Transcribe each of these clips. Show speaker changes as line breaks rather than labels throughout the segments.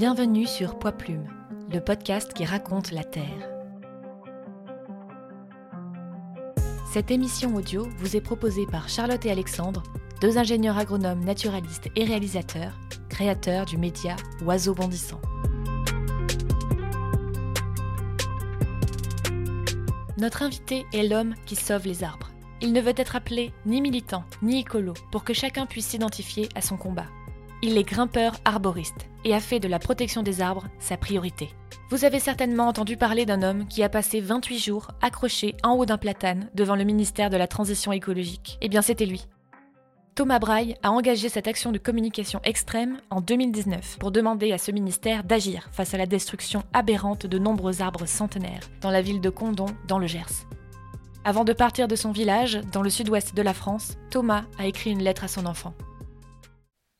Bienvenue sur Poids Plume, le podcast qui raconte la Terre. Cette émission audio vous est proposée par Charlotte et Alexandre, deux ingénieurs agronomes naturalistes et réalisateurs, créateurs du média Oiseau bondissant. Notre invité est l'homme qui sauve les arbres. Il ne veut être appelé ni militant ni écolo pour que chacun puisse s'identifier à son combat. Il est grimpeur arboriste et a fait de la protection des arbres sa priorité. Vous avez certainement entendu parler d'un homme qui a passé 28 jours accroché en haut d'un platane devant le ministère de la Transition écologique. Eh bien, c'était lui. Thomas Braille a engagé cette action de communication extrême en 2019 pour demander à ce ministère d'agir face à la destruction aberrante de nombreux arbres centenaires dans la ville de Condon, dans le Gers. Avant de partir de son village, dans le sud-ouest de la France, Thomas a écrit une lettre à son enfant.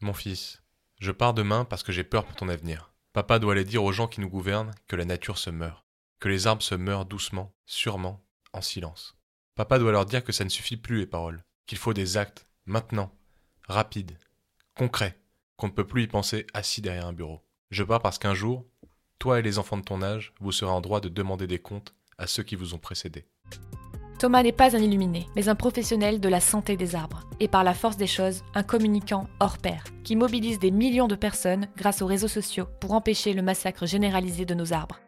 Mon fils, je pars demain parce que j'ai peur pour ton avenir. Papa doit aller dire aux gens qui nous gouvernent que la nature se meurt, que les arbres se meurent doucement, sûrement, en silence. Papa doit leur dire que ça ne suffit plus les paroles, qu'il faut des actes, maintenant, rapides, concrets, qu'on ne peut plus y penser assis derrière un bureau. Je pars parce qu'un jour, toi et les enfants de ton âge, vous serez en droit de demander des comptes à ceux qui vous ont précédés.
Thomas n'est pas un illuminé, mais un professionnel de la santé des arbres, et par la force des choses, un communicant hors pair, qui mobilise des millions de personnes grâce aux réseaux sociaux pour empêcher le massacre généralisé de nos arbres.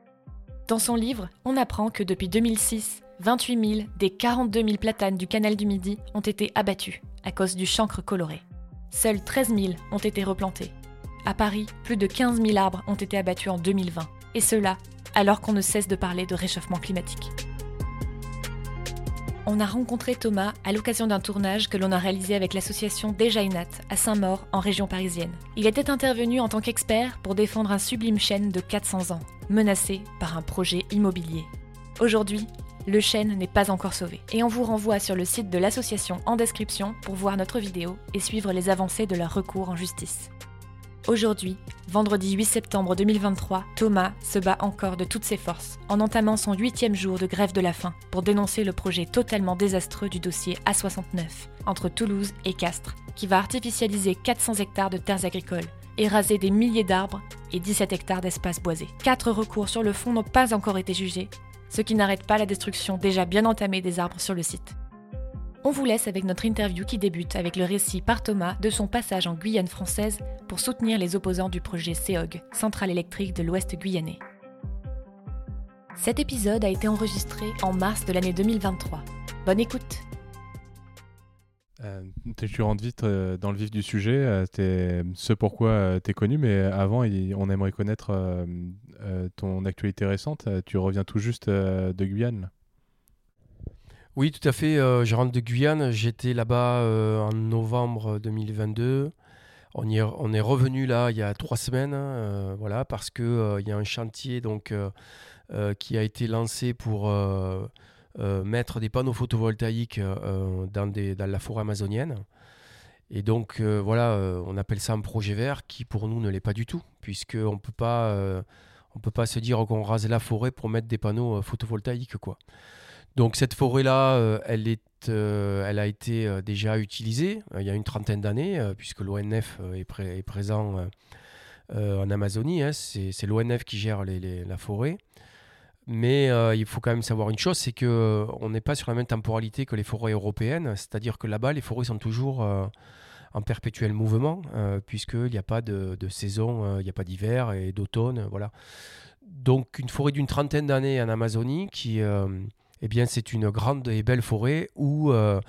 Dans son livre, on apprend que depuis 2006, 28 000 des 42 000 platanes du canal du Midi ont été abattus à cause du chancre coloré. Seuls 13 000 ont été replantés. À Paris, plus de 15 000 arbres ont été abattus en 2020, et cela alors qu'on ne cesse de parler de réchauffement climatique on a rencontré Thomas à l'occasion d'un tournage que l'on a réalisé avec l'association Dejainat à Saint-Maur, en région parisienne. Il était intervenu en tant qu'expert pour défendre un sublime chêne de 400 ans, menacé par un projet immobilier. Aujourd'hui, le chêne n'est pas encore sauvé. Et on vous renvoie sur le site de l'association en description pour voir notre vidéo et suivre les avancées de leur recours en justice. Aujourd'hui, vendredi 8 septembre 2023, Thomas se bat encore de toutes ses forces en entamant son huitième jour de grève de la faim pour dénoncer le projet totalement désastreux du dossier A69 entre Toulouse et Castres, qui va artificialiser 400 hectares de terres agricoles et raser des milliers d'arbres et 17 hectares d'espaces boisés. Quatre recours sur le fond n'ont pas encore été jugés, ce qui n'arrête pas la destruction déjà bien entamée des arbres sur le site. On vous laisse avec notre interview qui débute avec le récit par Thomas de son passage en Guyane française pour soutenir les opposants du projet CEOG, centrale électrique de l'Ouest guyanais. Cet épisode a été enregistré en mars de l'année 2023. Bonne écoute
euh, tu rentres vite euh, dans le vif du sujet, euh, ce pourquoi tu es connu, mais avant, on aimerait connaître ton actualité récente. Tu reviens tout juste de Guyane.
Oui, tout à fait. Euh, je rentre de Guyane. J'étais là-bas euh, en novembre 2022. On, est, on revenu là il y a trois semaines, euh, voilà, parce que il y a un chantier donc qui a été lancé pour mettre des panneaux photovoltaïques dans, la forêt amazonienne. Et donc voilà, on appelle ça un projet vert qui pour nous ne l'est pas du tout, puisqu'on peut pas, on peut pas se dire qu'on rase la forêt pour mettre des panneaux photovoltaïques quoi. Donc cette forêt-là, euh, elle, est, euh, elle a été euh, déjà utilisée il y a une trentaine d'années, puisque l'ONF est, présent en Amazonie. Hein. c'est l'ONF qui gère la forêt. Mais il faut quand même savoir une chose, c'est qu'on n'est pas sur la même temporalité que les forêts européennes, c'est-à-dire que là-bas, les forêts sont toujours en perpétuel mouvement, puisqu'il n'y a pas de, de saison, il n'y a pas d'hiver et d'automne. Voilà. Donc une forêt d'une trentaine d'années en Amazonie qui eh bien, c'est une grande et belle forêt où euh,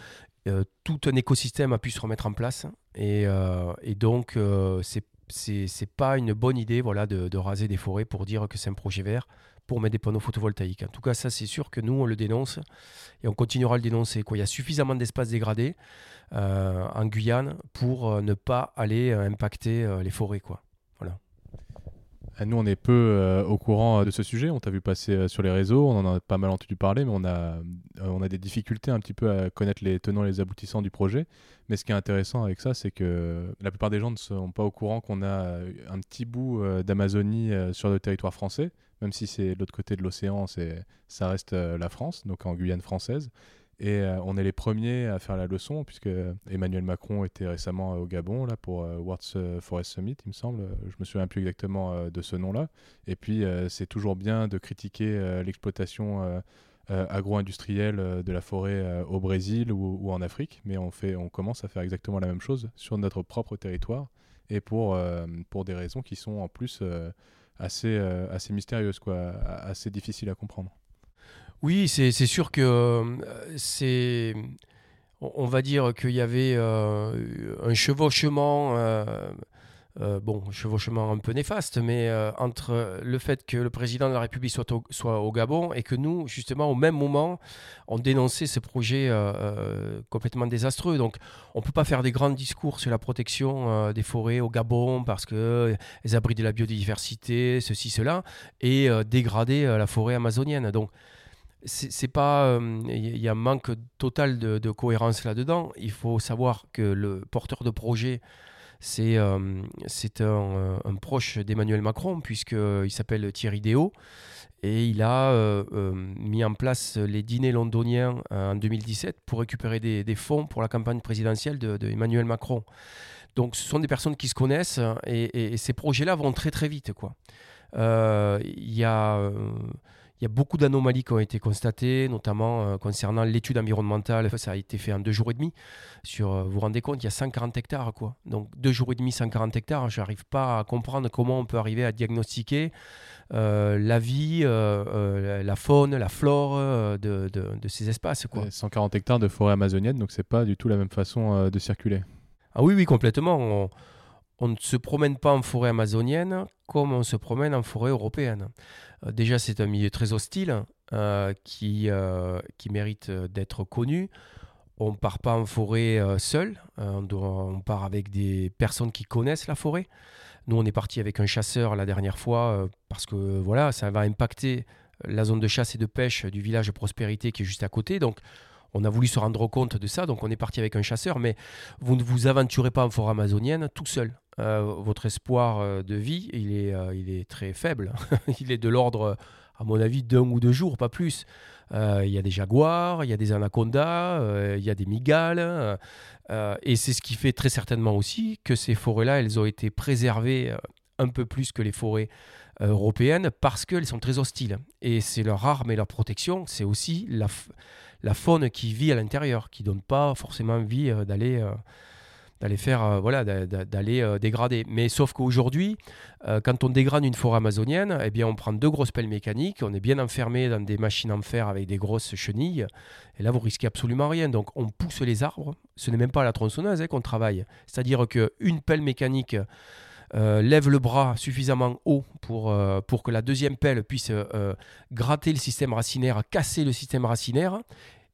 euh, tout un écosystème a pu se remettre en place. Et, euh, donc, c'est c'est pas une bonne idée voilà, de, raser des forêts pour dire que c'est un projet vert pour mettre des panneaux photovoltaïques. En tout cas, ça, c'est sûr que nous, on le dénonce et on continuera à le dénoncer. Il y a suffisamment d'espace dégradé en Guyane pour ne pas aller impacter les forêts. Quoi.
Euh, nous, on est peu euh, au courant euh, de ce sujet. On t'a vu passer sur les réseaux, on en a pas mal entendu parler, mais on a, on a des difficultés un petit peu à connaître les tenants et les aboutissants du projet. Mais ce qui est intéressant avec ça, c'est que la plupart des gens ne sont pas au courant qu'on a un petit bout d'Amazonie sur le territoire français, même si c'est de l'autre côté de l'océan, ça reste la France, donc en Guyane française. Et on est les premiers à faire la leçon, puisque Emmanuel Macron était récemment au Gabon là, pour World Forest Summit, il me semble. Je me souviens plus exactement de ce nom-là. Et puis, c'est toujours bien de critiquer l'exploitation agro-industrielle de la forêt au Brésil ou, ou, en Afrique, mais on, fait, on commence à faire exactement la même chose sur notre propre territoire et pour, pour des raisons qui sont en plus assez, assez mystérieuses, quoi, assez difficiles à comprendre.
Oui, c'est sûr que euh, c'est. On va dire qu'il y avait euh, un chevauchement. Euh, bon, chevauchement un peu néfaste, mais entre le fait que le président de la République soit au, Gabon et que nous, justement, au même moment, on dénonçait ce projet complètement désastreux. Donc, on ne peut pas faire des grands discours sur la protection des forêts au Gabon parce qu'elles abritent de la biodiversité, ceci, cela, et dégrader la forêt amazonienne. Donc, c'est pas il euh, y a un manque total de, cohérence là-dedans. Il faut savoir que le porteur de projet c'est euh, euh, un, proche d'Emmanuel Macron puisqu'il s'appelle Thierry Déo et il a mis en place les dîners londoniens en 2017 pour récupérer des, fonds pour la campagne présidentielle de, Macron. Donc ce sont des personnes qui se connaissent et, et ces projets-là vont très très vite. Il y a il y a beaucoup d'anomalies qui ont été constatées, notamment euh, concernant l'étude environnementale. Ça a été fait en deux jours et demi. Sur, euh, vous vous rendez compte, il y a 140 hectares. Quoi. Donc deux jours et demi, 140 hectares. Je n'arrive pas à comprendre comment on peut arriver à diagnostiquer euh, la vie, la faune, la flore de, de, ces espaces. Quoi.
140 hectares de forêt amazonienne, donc c'est pas du tout la même façon de circuler.
Ah oui, oui, complètement. on ne se promène pas en forêt amazonienne comme on se promène en forêt européenne. Euh, déjà, c'est un milieu très hostile euh, qui, euh, qui mérite d'être connu. On ne part pas en forêt seul, on, on, part avec des personnes qui connaissent la forêt. Nous, on est parti avec un chasseur la dernière fois parce que voilà, ça va impacter la zone de chasse et de pêche du village de Prospérité qui est juste à côté. Donc, on a voulu se rendre compte de ça, donc on est parti avec un chasseur, mais vous ne vous aventurez pas en forêt amazonienne tout seul. Euh, votre espoir euh, de vie, il est, euh, il est très faible. il est de l'ordre, à mon avis, d'un ou deux jours, pas plus. Il y a des jaguars, il y a des anacondas, il y a des migales. et c'est ce qui fait très certainement aussi que ces forêts-là, elles ont été préservées un peu plus que les forêts européennes parce qu'elles sont très hostiles. Et c'est leur arme et leur protection, c'est aussi la, la faune qui vit à l'intérieur, qui ne donne pas forcément envie d'aller d'aller faire euh, voilà d'aller euh, dégrader. Mais sauf qu'aujourd'hui euh, quand on dégrade une forêt amazonienne eh bien on prend deux grosses pelles mécaniques on est bien enfermé dans des machines en fer avec des grosses chenilles et là vous risquez absolument rien. Donc on pousse les arbres. Ce n'est même pas à la tronçonneuse hein, qu'on travaille. C'est à dire que une pelle mécanique lève le bras suffisamment haut pour, pour que la deuxième pelle puisse gratter le système racinaire, casser le système racinaire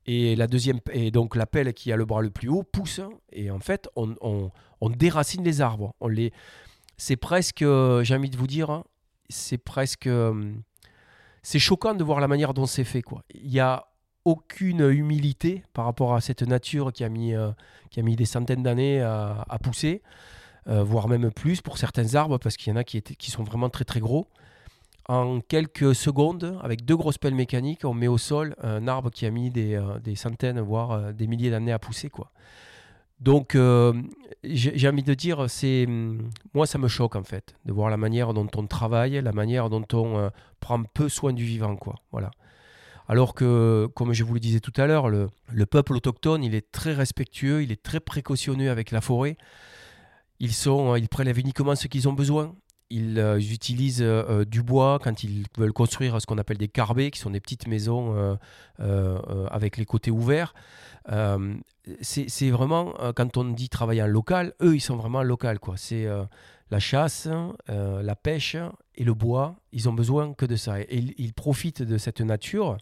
et la deuxième, et donc la pelle qui a le bras le plus haut pousse, et en fait, on, on, déracine les arbres. On les, c'est presque, j'ai envie de vous dire, c'est presque, c'est choquant de voir la manière dont c'est fait. Quoi. Il n'y a aucune humilité par rapport à cette nature qui a mis, euh, qui a mis des centaines d'années à, pousser, euh, voire même plus pour certains arbres, parce qu'il y en a qui, sont vraiment très très gros en quelques secondes, avec deux grosses pelles mécaniques, on met au sol un arbre qui a mis des, euh, centaines, voire euh, des milliers d'années à pousser. Quoi. Donc, j'ai envie de dire, c'est moi, ça me choque en fait, de voir la manière dont on travaille, la manière dont on prend peu soin du vivant. Quoi. Voilà. Alors que, comme je vous le disais tout à l'heure, le, le, peuple autochtone, il est très respectueux, il est très précautionneux avec la forêt. Ils, sont, ils prélèvent uniquement ce qu'ils ont besoin. Euh, ils, utilisent euh, euh, du bois quand ils veulent construire ce qu'on appelle des carbets, qui sont des petites maisons avec les côtés ouverts. c'est vraiment, quand on dit travailler en local, eux, ils sont vraiment local. C'est la chasse, la pêche et le bois. Ils ont besoin que de ça. Et, ils, profitent de cette nature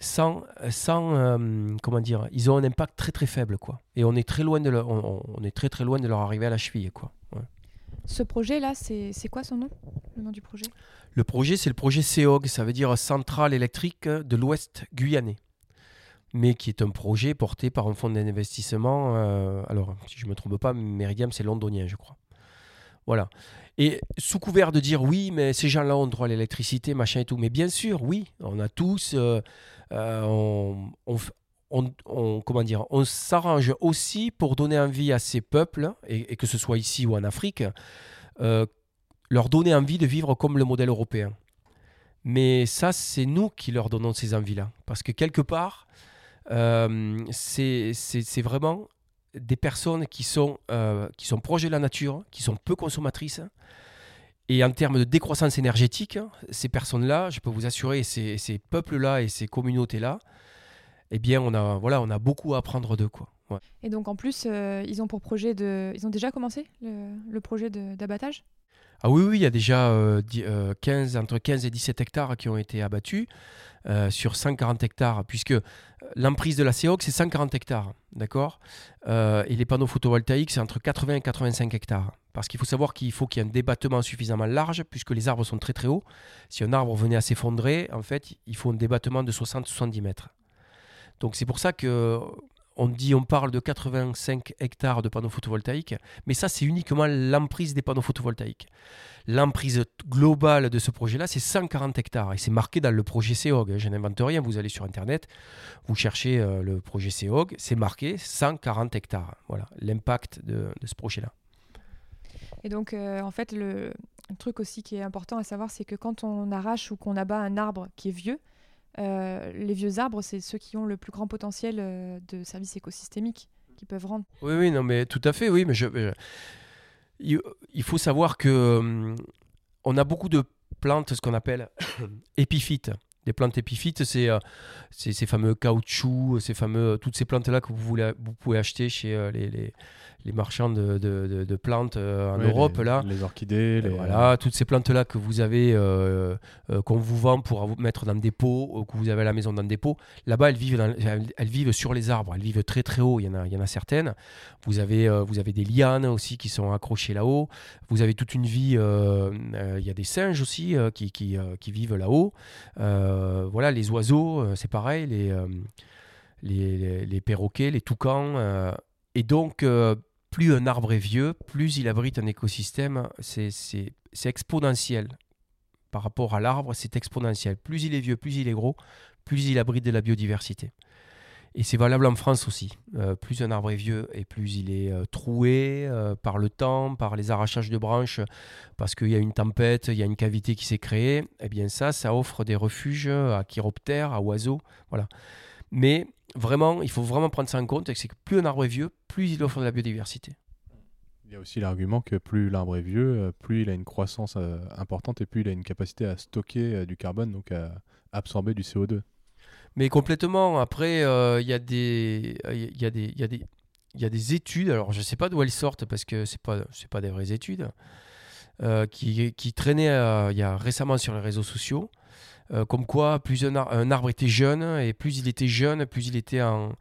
sans, sans comment dire, ils ont un impact très très faible quoi. Et on est très loin de leur, on, est très très loin de leur arriver à la cheville quoi.
Ce projet-là, c'est quoi son nom Le nom du projet?
Le projet, c'est le projet CEOG, ça veut dire Centrale électrique de l'Ouest guyanais. Mais qui est un projet porté par un fonds d'investissement. Euh, alors, si je ne me trompe pas, Meridiam, c'est londonien, je crois. Voilà. Et sous couvert de dire oui, mais ces gens-là ont droit à l'électricité, machin et tout. Mais bien sûr, oui, on a tous. Euh, euh, on, comment dire, on s'arrange aussi pour donner envie à ces peuples, et, que ce soit ici ou en Afrique, euh, leur donner envie de vivre comme le modèle européen. Mais ça, c'est nous qui leur donnons ces envies-là. Parce que quelque part, c'est vraiment des personnes qui sont, euh, qui sont proches de la nature, qui sont peu consommatrices. Et en termes de décroissance énergétique, ces personnes-là, je peux vous assurer, ces, peuples-là et ces communautés-là, eh bien, on a, voilà, on a beaucoup à apprendre d'eux. Quoi.
Et donc en plus, euh, ils ont pour projet de. Ils ont déjà commencé le, projet d'abattage?
Ah oui, oui, il y a déjà euh, euh, 15, entre 15 et 17 hectares qui ont été abattus euh, sur 140 hectares, puisque l'emprise de la CEOC, c'est 140 hectares, d'accord? Et les panneaux photovoltaïques, c'est entre 80 et 85 hectares. Parce qu'il faut savoir qu'il faut qu'il y ait un débattement suffisamment large, puisque les arbres sont très très hauts. Si un arbre venait à s'effondrer, en fait, il faut un débattement de 60-70 mètres. Donc c'est pour ça que on dit, on parle de 85 hectares de panneaux photovoltaïques, mais ça c'est uniquement l'emprise des panneaux photovoltaïques. L'emprise globale de ce projet-là, c'est 140 hectares. Et c'est marqué dans le projet CEOG. Je n'invente rien. Vous allez sur Internet, vous cherchez euh, le projet CEOG, c'est marqué 140 hectares. Voilà l'impact de, ce projet-là.
Et donc, euh, en fait, le truc aussi qui est important à savoir, c'est que quand on arrache ou qu'on abat un arbre qui est vieux, euh, les vieux arbres, c'est ceux qui ont le plus grand potentiel euh, de services écosystémiques qui peuvent rendre.
Oui, oui, non, mais tout à fait, oui. Mais il, faut savoir que hum, on a beaucoup de plantes, ce qu'on appelle épiphytes. Des plantes épiphytes, c'est euh, ces fameux caoutchoucs, ces fameux, toutes ces plantes-là que vous, voulez, vous pouvez acheter chez euh, les, les marchands de, de- de- de plantes euh, en
Ouais,
Europe.
les,
là.
Les orchidées, les,
Voilà, toutes ces plantes-là que vous avez, euh, euh, qu'on vous vend pour vous mettre dans des pots, que vous avez à la maison dans des pots, là-bas, elles vivent, dans- elles, elles vivent sur les arbres, elles vivent très très haut, il y en a, il y en a certaines. Vous avez, euh, vous avez des lianes aussi qui sont accrochées là-haut. Vous avez toute une vie, euh, euh, il y a des singes aussi euh, qui, qui, euh, qui vivent là-haut. Euh, voilà, les oiseaux, euh, c'est pareil, les, euh, les, les- les perroquets, les toucans. euh, et donc, euh, plus un arbre est vieux, plus il abrite un écosystème, c'est exponentiel. Par rapport à l'arbre, c'est exponentiel. Plus il est vieux, plus il est gros, plus il abrite de la biodiversité. Et c'est valable en France aussi. Euh, plus un arbre est vieux et plus il est euh, troué euh, par le temps, par les arrachages de branches, parce qu'il y a une tempête, il y a une cavité qui s'est créée, eh bien ça, ça offre des refuges à chiroptères, à oiseaux. Voilà. Mais vraiment, il faut vraiment prendre ça en compte, c'est que plus un arbre est vieux, plus il offre de la biodiversité.
Il y a aussi l'argument que plus l'arbre est vieux, euh, plus il a une croissance euh, importante et plus il a une capacité à stocker euh, du carbone, donc à absorber du CO2.
Mais complètement. Après, euh, il y a des, il y a des, y a des, il y a des études. Alors, je sais pas d'où elles sortent parce que c'est pas, c'est pas des vraies études euh, qui, qui traînaient euh, il y a récemment sur les réseaux sociaux. Euh, comme quoi, plus un, ar- un arbre était jeune et plus il était jeune, plus il était en,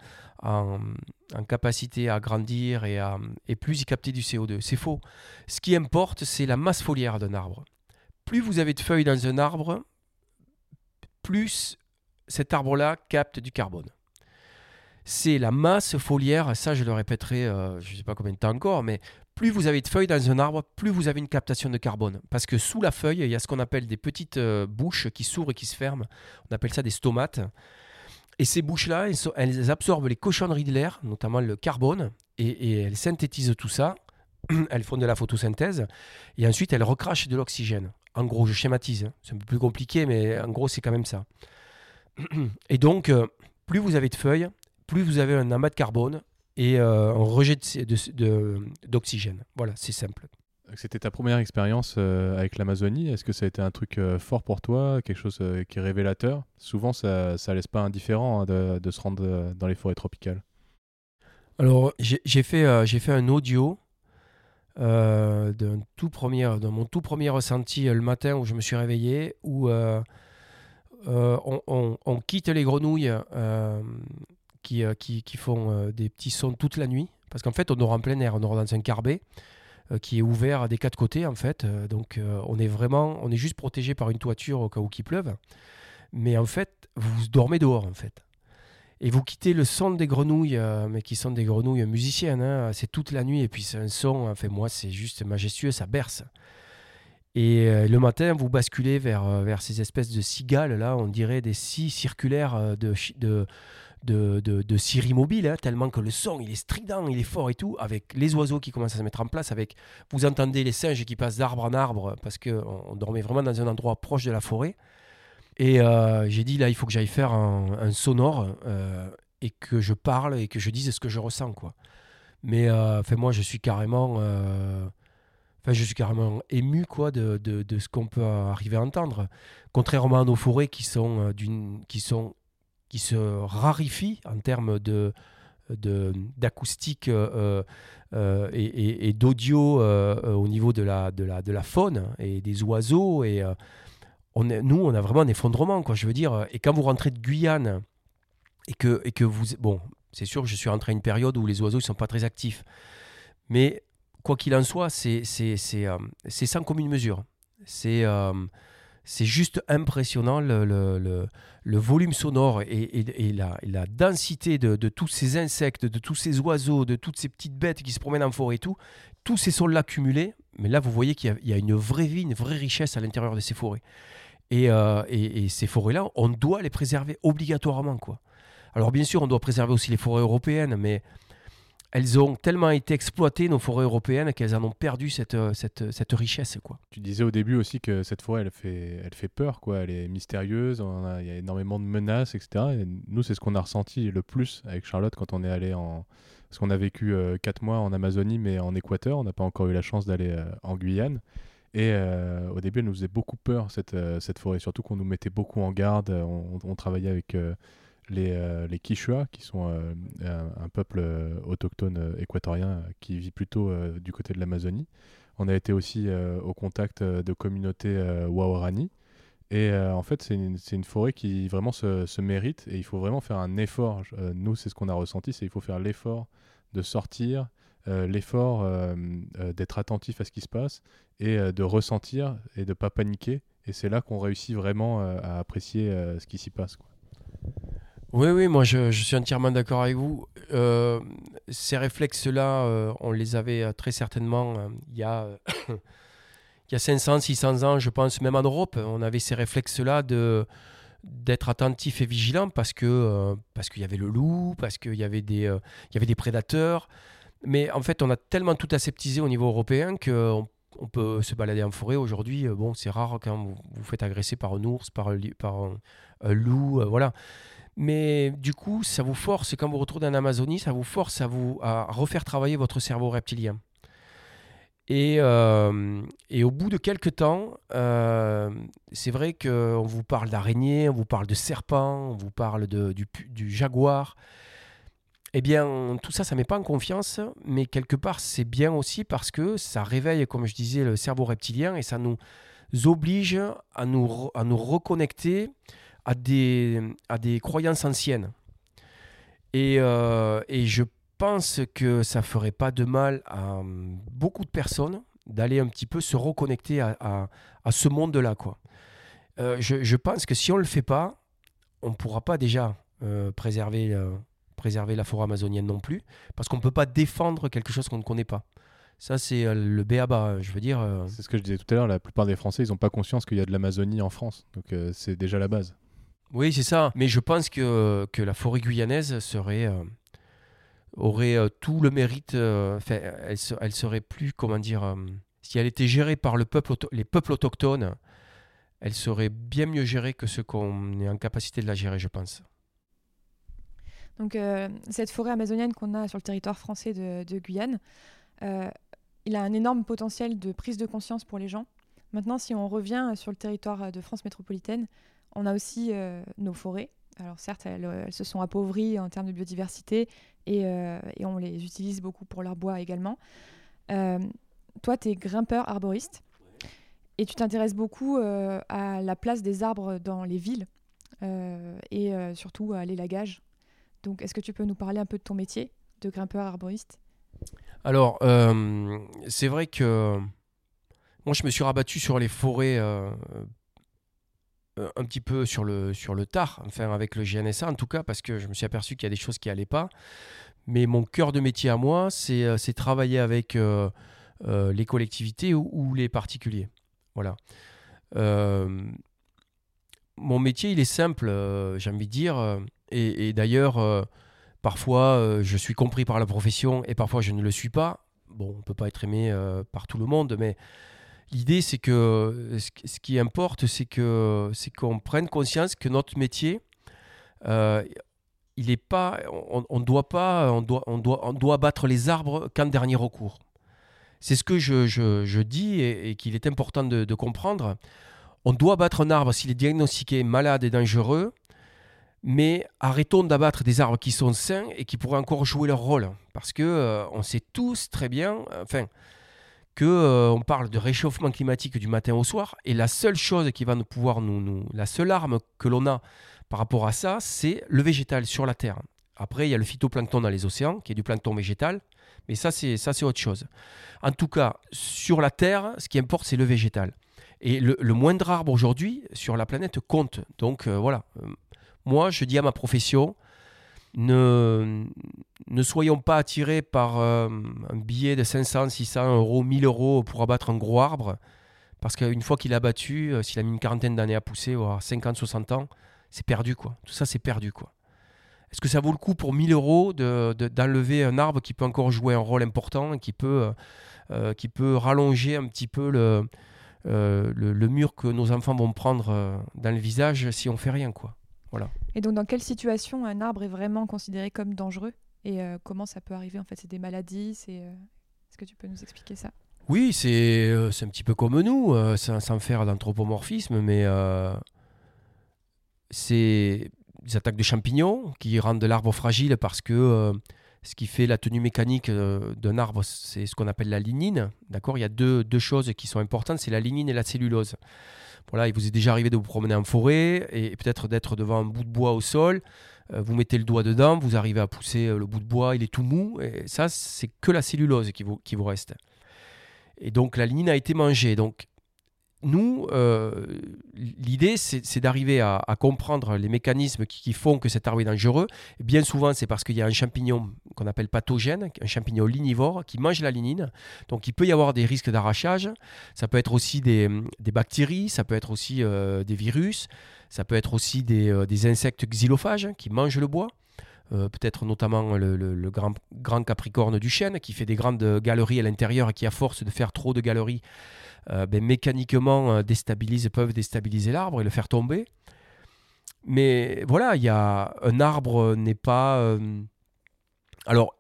capacité à grandir et, et plus il captait du CO2. C'est faux. Ce qui importe, c'est la masse foliaire d'un arbre. Plus vous avez de feuilles dans un arbre, plus cet arbre-là capte du carbone. C'est la masse foliaire, ça je le répéterai, euh, je ne sais pas combien de temps encore, mais plus vous avez de feuilles dans un arbre, plus vous avez une captation de carbone. Parce que sous la feuille, il y a ce qu'on appelle des petites euh, bouches qui s'ouvrent et qui se ferment. On appelle ça des stomates. Et ces bouches-là, elles, absorbent les cochonneries de l'air, notamment le carbone, et, et elles synthétisent tout ça. elles font de la photosynthèse, et ensuite elles recrachent de l'oxygène. En gros, je schématise, hein. c'est un peu plus compliqué, mais en gros, c'est quand même ça. Et donc, euh, plus vous avez de feuilles, plus vous avez un amas de carbone et euh, un rejet de- de- de- d'oxygène. voilà, c'est simple.
C'était ta première expérience euh, avec l'Amazonie. Est-ce que ça a été un truc euh, fort pour toi, quelque chose qui est révélateur? Souvent, ça ne laisse pas indifférent hein, de, de se rendre dans les forêts tropicales.
Alors, j'ai fait, fait un audio d'un tout premier, de mon tout premier ressenti le matin où je me suis réveillé, où on, on- on quitte les grenouilles qui, euh, qui, qui font euh, des petits sons toute la nuit. Parce qu'en fait, on aura en plein air, on aura dans un carbet euh, qui est ouvert des quatre côtés, en fait. Donc, on est vraiment, on est juste protégé par une toiture au cas où qu'il pleuve. Mais en fait, vous dormez dehors, en fait. Et vous quittez le son des grenouilles, mais qui sont des grenouilles musiciennes. hein. C'est toute la nuit et puis c'est un son. Enfin, moi, c'est juste majestueux, ça berce. Et le matin, vous basculez vers, vers ces espèces de cigales là, on dirait des scies circulaires de, de, de, de scierie mobile, hein, tellement que le son, il est strident, il est fort et tout, avec les oiseaux qui commencent à se mettre en place, avec vous entendez les singes qui passent d'arbre en arbre, parce qu'on on dormait vraiment dans un endroit proche de la forêt. Et euh, j'ai dit, là, il faut que j'aille faire un, sonore euh, et que je parle et que je dise ce que je ressens, quoi. Mais euh, moi, je suis carrément... euh, Enfin, je suis carrément ému quoi, de, de, de ce qu'on peut arriver à entendre. Contrairement à nos forêts qui sont, qui sont qui se raréfient en termes de, d'acoustique euh, euh, et, d'audio euh, au niveau de la, de, la, de la faune et des oiseaux. Et, on est, nous, on a vraiment un effondrement. Quoi, je veux dire, et quand vous rentrez de Guyane et que, et que vous... Bon, c'est sûr je suis rentré à une période où les oiseaux ne sont pas très actifs. Mais quoi qu'il en soit, c'est, sans commune mesure. C'est, c'est juste impressionnant le, le, volume sonore et, la, densité de, tous ces insectes, de tous ces oiseaux, de toutes ces petites bêtes qui se promènent en forêt et tout. Tous ces sons-là cumulés, mais là vous voyez qu'il y a, une vraie vie, une vraie richesse à l'intérieur de ces forêts. Et, euh, et ces forêts-là, on doit les préserver obligatoirement. Quoi. Alors bien sûr, on doit préserver aussi les forêts européennes, mais elles ont tellement été exploitées, nos forêts européennes, qu'elles en ont perdu cette, euh, cette, cette richesse. Quoi.
Tu disais au début aussi que cette forêt, elle fait, elle fait peur, quoi. Elle est mystérieuse, il y a énormément de menaces, etc. Et nous, c'est ce qu'on a ressenti le plus avec Charlotte quand on est allé en... Parce qu'on a vécu 4 mois en Amazonie, mais en Équateur. On n'a pas encore eu la chance d'aller euh, en Guyane. Et euh, au début, elle nous faisait beaucoup peur, cette, euh, cette forêt. Surtout qu'on nous mettait beaucoup en garde. On, travaillait avec euh, les, euh, Quichua, qui sont euh, un, peuple euh, autochtone euh, équatorien qui vit plutôt du côté de l'Amazonie. On a été aussi au contact de communautés Waorani. Et en fait, c'est une, forêt qui vraiment se, mérite et il faut vraiment faire un effort. Nous, c'est ce qu'on a ressenti, c'est qu'il faut faire l'effort de sortir, l'effort d'être attentif à ce qui se passe et de ressentir et de pas paniquer. Et c'est là qu'on réussit vraiment à apprécier ce qui s'y passe.
Oui, oui, moi je, suis entièrement d'accord avec vous. Euh, ces réflexes-là, euh, on les avait euh, très certainement il y a, il y a 500, 600 ans, je pense, même en Europe, on avait ces réflexes-là de d'être attentif et vigilant parce que parce qu'il y avait le loup, parce qu'il y avait des il y avait des prédateurs. Mais en fait, on a tellement tout aseptisé au niveau européen que on, peut se balader en forêt aujourd'hui. Bon, c'est rare quand vous vous faites agresser par un ours, par un, loup, voilà. Mais du coup, ça vous force, quand vous retournez en Amazonie, ça vous force à, vous, à refaire travailler votre cerveau reptilien. Et, euh, et au bout de quelques temps, euh, c'est vrai qu'on vous parle d'araignées, on vous parle de serpents, on vous parle de, du, jaguar. Eh bien, tout ça, ça ne met pas en confiance, mais quelque part, c'est bien aussi parce que ça réveille, comme je disais, le cerveau reptilien et ça nous oblige à nous, à nous reconnecter à des, à des croyances anciennes. Et, euh, et je pense que ça ferait pas de mal à hum, beaucoup de personnes d'aller un petit peu se reconnecter à, à- ce monde-là. quoi. Euh, je, je pense que si on ne le fait pas, on ne pourra pas déjà euh, préserver, euh, préserver la forêt amazonienne non plus, parce qu'on ne peut pas défendre quelque chose qu'on ne connaît pas. Ça, c'est euh, le béaba, je veux dire. euh,
C'est ce que je disais tout à l'heure, la plupart des Français, ils n'ont pas conscience qu'il y a de l'Amazonie en France. Donc euh, c'est déjà la base.
Oui, c'est ça. Mais je pense que, que la forêt guyanaise serait, euh, aurait euh, tout le mérite. euh, elle, elle serait plus, comment dire, euh, si elle était gérée par le peuple, les peuples autochtones, elle serait bien mieux gérée que ce qu'on est en capacité de la gérer, je pense.
Donc cette forêt amazonienne qu'on a sur le territoire français de, de Guyane, il a un énorme potentiel de prise de conscience pour les gens. Maintenant, si on revient sur le territoire de France métropolitaine, on a aussi euh, nos forêts. Alors certes, elles, euh, elles se sont appauvries en termes de biodiversité et, euh, on les utilise beaucoup pour leur bois également. Toi, tu es grimpeur arboriste et tu t'intéresses beaucoup à la place des arbres dans les villes et surtout à l'élagage. Donc, est-ce que tu peux nous parler un peu de ton métier de grimpeur arboriste?
Alors, c'est vrai que moi, je me suis rabattu sur les forêts un petit peu sur le, sur le tard, enfin avec le GNSA en tout cas, parce que je me suis aperçu qu'il y a des choses qui n'allaient pas. Mais mon cœur de métier à moi, c'est euh, travailler avec euh, euh, les collectivités ou, les particuliers. Voilà. Mon métier, il est simple, j'ai envie de dire. euh, Et, d'ailleurs, parfois, je suis compris par la profession et parfois, je ne le suis pas. Bon, on ne peut pas être aimé par tout le monde, mais l'idée, c'est que ce qui importe, c'est que c'est qu'on prenne conscience que notre métier, il est pas, on, doit pas, on doit, doit, on doit battre les arbres qu'en dernier recours. C'est ce que je, je, dis et, qu'il est important de, de, comprendre. On doit battre un arbre s'il est diagnostiqué malade et dangereux, mais arrêtons d'abattre des arbres qui sont sains et qui pourraient encore jouer leur rôle. Parce que euh, on sait tous très bien, enfin, que euh, on parle de réchauffement climatique du matin au soir, et la seule chose qui va nous pouvoir nous, nous la seule arme que l'on a par rapport à ça, c'est le végétal sur la Terre. Après, il y a le phytoplancton dans les océans, qui est du plancton végétal, mais ça, c'est ça, c'est autre chose. En tout cas, sur la Terre, ce qui importe, c'est le végétal. Et le, moindre arbre aujourd'hui sur la planète compte. Donc euh, voilà. Euh, moi, je dis à ma profession, ne, soyons pas attirés par euh, un billet de 500, 600 euros, 1000 euros pour abattre un gros arbre. Parce qu'une fois qu'il a abattu, s'il a mis une quarantaine d'années à pousser, ou à 50, 60 ans, c'est perdu quoi. Tout ça c'est perdu quoi. Est-ce que ça vaut le coup pour 1000 euros d'enlever un arbre qui peut encore jouer un rôle important et qui peut, euh, euh, rallonger un petit peu euh, le, le, mur que nos enfants vont prendre dans le visage si on fait rien quoi? Voilà.
Et donc dans quelle situation un arbre est vraiment considéré comme dangereux et comment ça peut arriver en fait? C'est des maladies c'est, Est-ce que tu peux nous expliquer ça?
Oui, c'est, c'est un petit peu comme nous, sans, sans, faire d'anthropomorphisme, mais c'est des attaques de champignons qui rendent l'arbre fragile parce que euh, ce qui fait la tenue mécanique euh, d'un arbre, c'est ce qu'on appelle la lignine. D'accord? Il y a deux, deux, choses qui sont importantes, c'est la lignine et la cellulose. Voilà, il vous est déjà arrivé de vous promener en forêt et, peut-être d'être devant un bout de bois au sol. Euh, vous mettez le doigt dedans, vous arrivez à pousser le bout de bois, il est tout mou. Et ça, c'est que la cellulose qui vous, qui vous reste. Et donc la lignine a été mangée. Donc nous, euh, l'idée, c'est d'arriver à, comprendre les mécanismes qui, font que cet arbre est dangereux. bien souvent, c'est parce qu'il y a un champignon qu'on appelle pathogène, un champignon lignivore, qui mange la lignine. Donc, il peut y avoir des risques d'arrachage. Ça peut être aussi des, bactéries, ça peut être aussi euh, des virus, ça peut être aussi des, euh, insectes xylophages qui mangent le bois. peut-être notamment le, grand, grand, capricorne du chêne qui fait des grandes galeries à l'intérieur et qui, à force de faire trop de galeries, ben, mécaniquement euh, déstabilisent, peuvent déstabiliser l'arbre et le faire tomber. Mais voilà, il y a un arbre n'est pas. Euh, alors,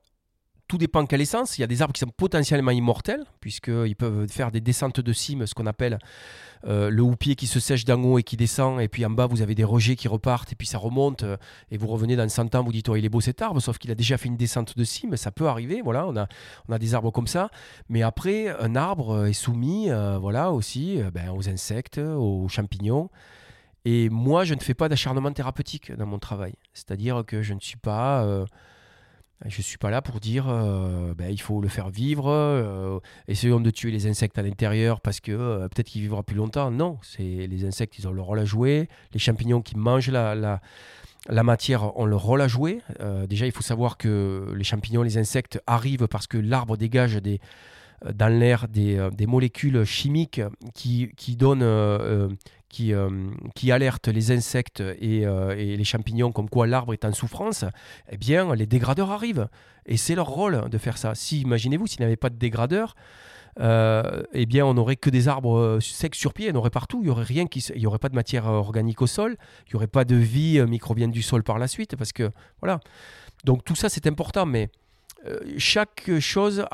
tout dépend quelle essence. Il y a des arbres qui sont potentiellement immortels, puisqu'ils peuvent faire des descentes de cime, ce qu'on appelle euh, le houppier qui se sèche d'en haut et qui descend, et puis en bas, vous avez des rejets qui repartent, et puis ça remonte, euh, et vous revenez dans 100 ans, vous dites, oh, il est beau cet arbre, sauf qu'il a déjà fait une descente de cime, ça peut arriver, voilà, on a, des arbres comme ça. Mais après, un arbre est soumis, euh, voilà, aussi, ben, aux insectes, aux champignons. Et moi, je ne fais pas d'acharnement thérapeutique dans mon travail. C'est-à-dire que je ne suis pas je ne suis pas là pour dire euh, ben, il faut le faire vivre, euh, essayons de tuer les insectes à l'intérieur parce que euh, peut-être qu'il vivra plus longtemps. Non, c'est les insectes, ils ont leur rôle à jouer. Les champignons qui mangent la, la, matière ont leur rôle à jouer. déjà, il faut savoir que les champignons, les insectes arrivent parce que l'arbre dégage des, dans l'air des, des, molécules chimiques qui, qui donnent qui, euh, alerte les insectes euh, et, les champignons comme quoi l'arbre est en souffrance, eh bien, les dégradeurs arrivent. Et c'est leur rôle de faire ça. Si, imaginez-vous, s'il n'y avait pas de dégradeurs, euh, eh bien, on n'aurait que des arbres secs sur pied, on aurait partout, il n'y aurait rien il y aurait pas de matière organique au sol, il n'y aurait pas de vie microbienne du sol par la suite, parce que voilà. Donc tout ça, c'est important, mais chaque chose,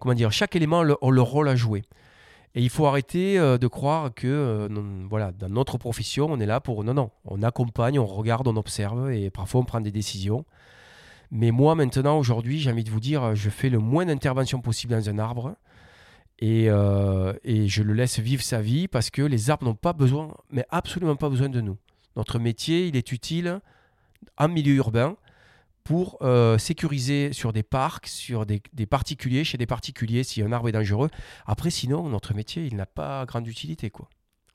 comment dire, chaque élément a le rôle à jouer. Et il faut arrêter euh, de croire que euh, voilà, dans notre profession, on est là pour... Non, non, on accompagne, on regarde, on observe et parfois on prend des décisions. Mais moi, maintenant, aujourd'hui, j'ai envie de vous dire, je fais le moins d'intervention possible dans un arbre. Et, euh, et, je le laisse vivre sa vie parce que les arbres n'ont pas besoin, mais absolument pas besoin de nous. Notre métier, il est utile en milieu urbain pour euh, sécuriser sur des parcs, sur des, particuliers, chez des particuliers, si un arbre est dangereux. Après, sinon, notre métier, il n'a pas grande utilité. Quoi.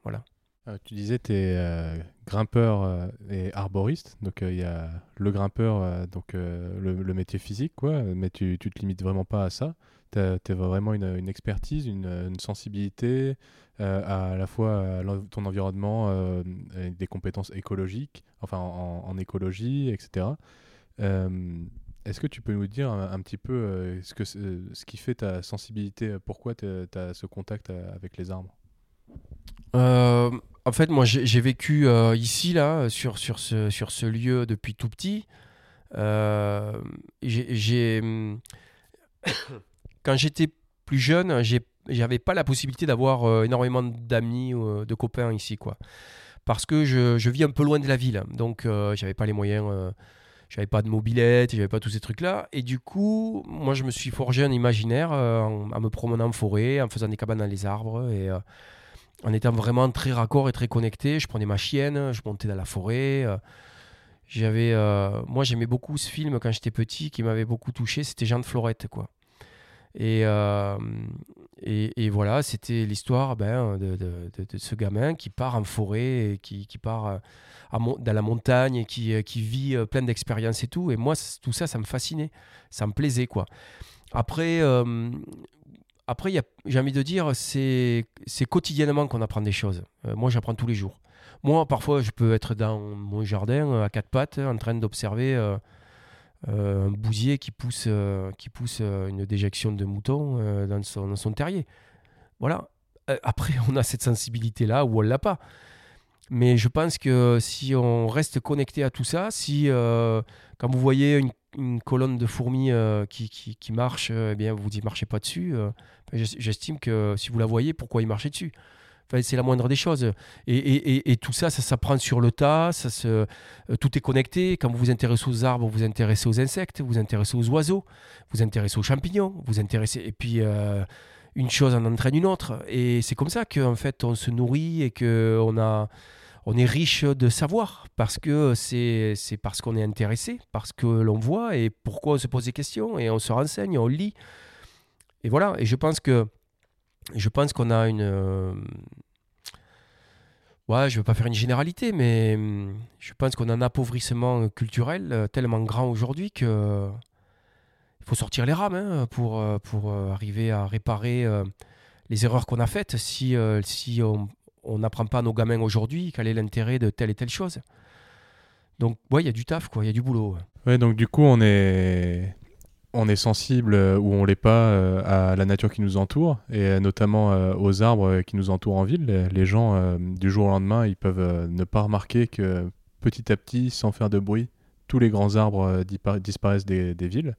Voilà.
Euh, tu disais tu es euh, grimpeur et arboriste, donc il y a le grimpeur, donc le, métier physique, quoi, mais tu, tu te limites vraiment pas à ça. Tu as, vraiment une expertise, une, sensibilité à, la fois à ton environnement, des compétences écologiques, enfin en, écologie, etc. Est-ce que tu peux nous dire un, petit peu ce, que, ce qui fait ta sensibilité, pourquoi tu as ce contact avec les arbres?
En fait, moi, j'ai vécu euh, ici, là, sur, sur, ce, sur ce lieu depuis tout petit. Euh, quand j'étais plus jeune, j'avais pas la possibilité d'avoir euh, énormément d'amis ou de copains ici, quoi. Parce que je, je, vis un peu loin de la ville, donc j'avais pas les moyens. J'avais pas de mobilette, j'avais pas tous ces trucs-là. Et du coup, moi, je me suis forgé un imaginaire en, en, me promenant en forêt, en faisant des cabanes dans les arbres et en étant vraiment très raccord et très connecté. Je prenais ma chienne, je montais dans la forêt. Euh, j'avais, euh, moi, j'aimais beaucoup ce film quand j'étais petit, qui m'avait beaucoup touché. C'était Jean de Florette, quoi. Et, euh, et, voilà, c'était l'histoire ben, de, ce gamin qui part en forêt, et qui, qui part à dans la montagne, et qui, qui vit plein d'expériences et tout. Et moi, tout ça, ça me fascinait, ça me plaisait, quoi. Après, après, j'ai envie de dire, c'est quotidiennement qu'on apprend des choses. Euh, moi, j'apprends tous les jours. Moi, parfois, je peux être dans mon jardin euh, à quatre pattes en train d'observer euh, un bousier qui pousse, qui pousse une déjection de mouton dans son, dans, son, terrier. Voilà. après, on a cette sensibilité-là ou on l'a pas. Mais je pense que si on reste connecté à tout ça, si quand vous voyez une colonne de fourmis euh, qui, qui, marche, euh, eh bien, vous n'y marchez pas dessus. Euh. J'estime que si vous la voyez, pourquoi y marcher dessus? C'est la moindre des choses. Et, et, et, tout ça, ça s'apprend sur le tas. Ça se, tout est connecté. Quand vous vous intéressez aux arbres, vous vous intéressez aux insectes, vous vous intéressez aux oiseaux, vous vous intéressez aux champignons, vous intéressez. Et puis. une chose en entraîne une autre. Et c'est comme ça qu'en fait, on se nourrit et qu'on a on est riche de savoir parce que c'est parce qu'on est intéressé, parce que l'on voit et pourquoi on se pose des questions et on se renseigne, on lit. Et voilà, et je pense que je pense qu'on a une euh, ouais, je veux pas faire une généralité mais hum, je pense qu'on a un appauvrissement culturel euh, tellement grand aujourd'hui que il faut sortir les rames hein, pour, euh, pour arriver à réparer les erreurs qu'on a faites si, si on, on n'apprend pas à nos gamins aujourd'hui quel est l'intérêt de telle et telle chose. Donc, ouais, il y a du taf, quoi, il y a du boulot.
Ouais, donc du coup, on est, on est sensible euh, ou on l'est pas euh, à la nature qui nous entoure et euh, notamment aux arbres qui nous entourent en ville. Les gens, du jour au lendemain, ils peuvent ne pas remarquer que petit à petit, sans faire de bruit, tous les grands arbres disparaissent des, villes.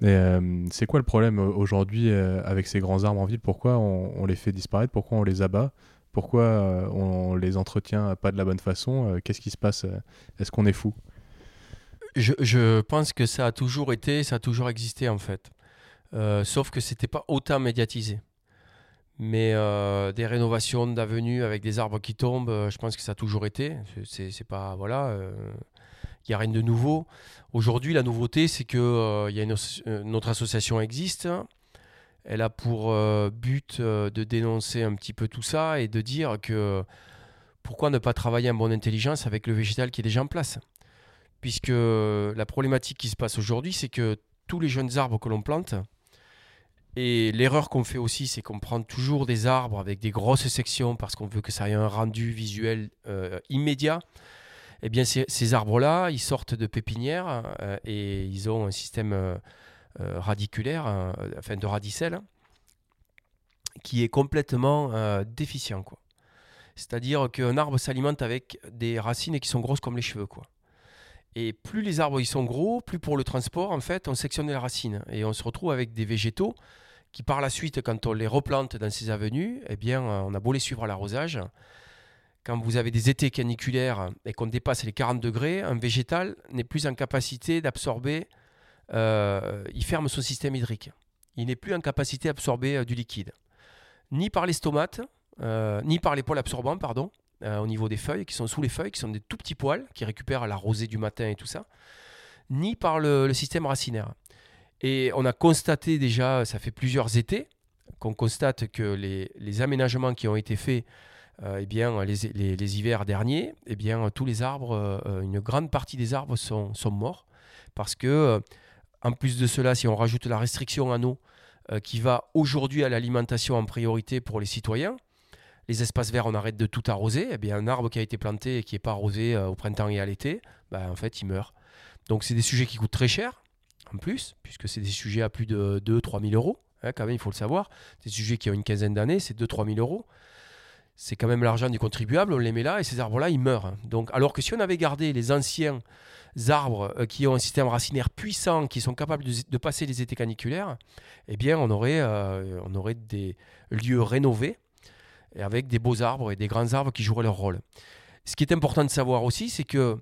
C'est quoi le problème aujourd'hui avec ces grands arbres en ville? Pourquoi on, les fait disparaître? Pourquoi on les abat? Pourquoi on les entretient pas de la bonne façon? Qu'est-ce qui se passe Est-ce qu'on est fou?
Je, pense que ça a toujours été, ça a toujours existé en fait. sauf que c'était pas autant médiatisé. Mais des rénovations d'avenues avec des arbres qui tombent, je pense que ça a toujours été. C'est pas voilà, il n'y a rien de nouveau. Aujourd'hui, la nouveauté, c'est que notre association existe. Elle a pour euh, but euh, de dénoncer un petit peu tout ça et de dire que pourquoi ne pas travailler en bonne intelligence avec le végétal qui est déjà en place? Puisque la problématique qui se passe aujourd'hui, c'est que tous les jeunes arbres que l'on plante, et l'erreur qu'on fait aussi, c'est qu'on prend toujours des arbres avec des grosses sections parce qu'on veut que ça ait un rendu visuel euh, immédiat. Eh bien, ces, arbres-là, ils sortent de pépinières et ils ont un système euh, radiculaire, euh, enfin de radicelle, qui est complètement euh, déficient. C'est-à-dire qu'un arbre s'alimente avec des racines qui sont grosses comme les cheveux. Et plus les arbres ils sont gros, plus pour le transport, en fait, on sectionne les racines. Et on se retrouve avec des végétaux qui, par la suite, quand on les replante dans ces avenues, eh bien, on a beau les suivre à l'arrosage. Quand vous avez des étés caniculaires et qu'on dépasse les 40 degrés, un végétal n'est plus en capacité d'absorber euh, il ferme son système hydrique. Il n'est plus en capacité d'absorber euh, du liquide. Ni par les stomates, euh, ni par les poils absorbants, pardon, au niveau des feuilles, qui sont sous les feuilles, qui sont des tout petits poils, qui récupèrent la rosée du matin et tout ça, ni par le, système racinaire. Et on a constaté déjà, ça fait plusieurs étés, qu'on constate que les, aménagements qui ont été faits eh bien, les, les, hivers derniers, eh bien, tous les arbres, une grande partie des arbres sont, sont morts parce que, en plus de cela, si on rajoute la restriction en eau qui va aujourd'hui à l'alimentation en priorité pour les citoyens, les espaces verts, on arrête de tout arroser. Eh bien, un arbre qui a été planté et qui n'est pas arrosé au printemps et à l'été, ben, en fait, il meurt. Donc, c'est des sujets qui coûtent très cher, en plus, puisque c'est des sujets à plus de 2-3 000 euros. Hein, quand il faut le savoir. Des sujets qui ont une quinzaine d'années, c'est 2-3 000 euros. C'est quand même l'argent du contribuable, on les met là et ces arbres-là, ils meurent. Donc, alors que si on avait gardé les anciens arbres euh, qui ont un système racinaire puissant, qui sont capables de, passer les étés caniculaires, eh bien, on aurait, euh, on aurait des lieux rénovés avec des beaux arbres et des grands arbres qui joueraient leur rôle. Ce qui est important de savoir aussi, c'est que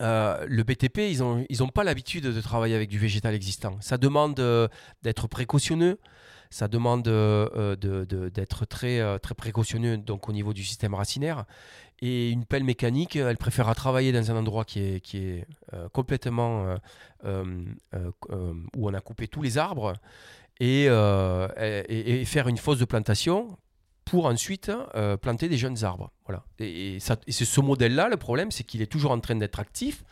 euh, le BTP, ils n'ont ils ont pas l'habitude de travailler avec du végétal existant. Ça demande euh, d'être précautionneux, ça demande euh, d'être très, très précautionneux donc, au niveau du système racinaire. Et une pelle mécanique, elle préférera travailler dans un endroit qui est, qui est complètement où on a coupé tous les arbres et, et, faire une fosse de plantation pour ensuite euh, planter des jeunes arbres. Voilà. Et, c'est ce modèle-là, le problème, c'est qu'il est toujours en train d'être actif,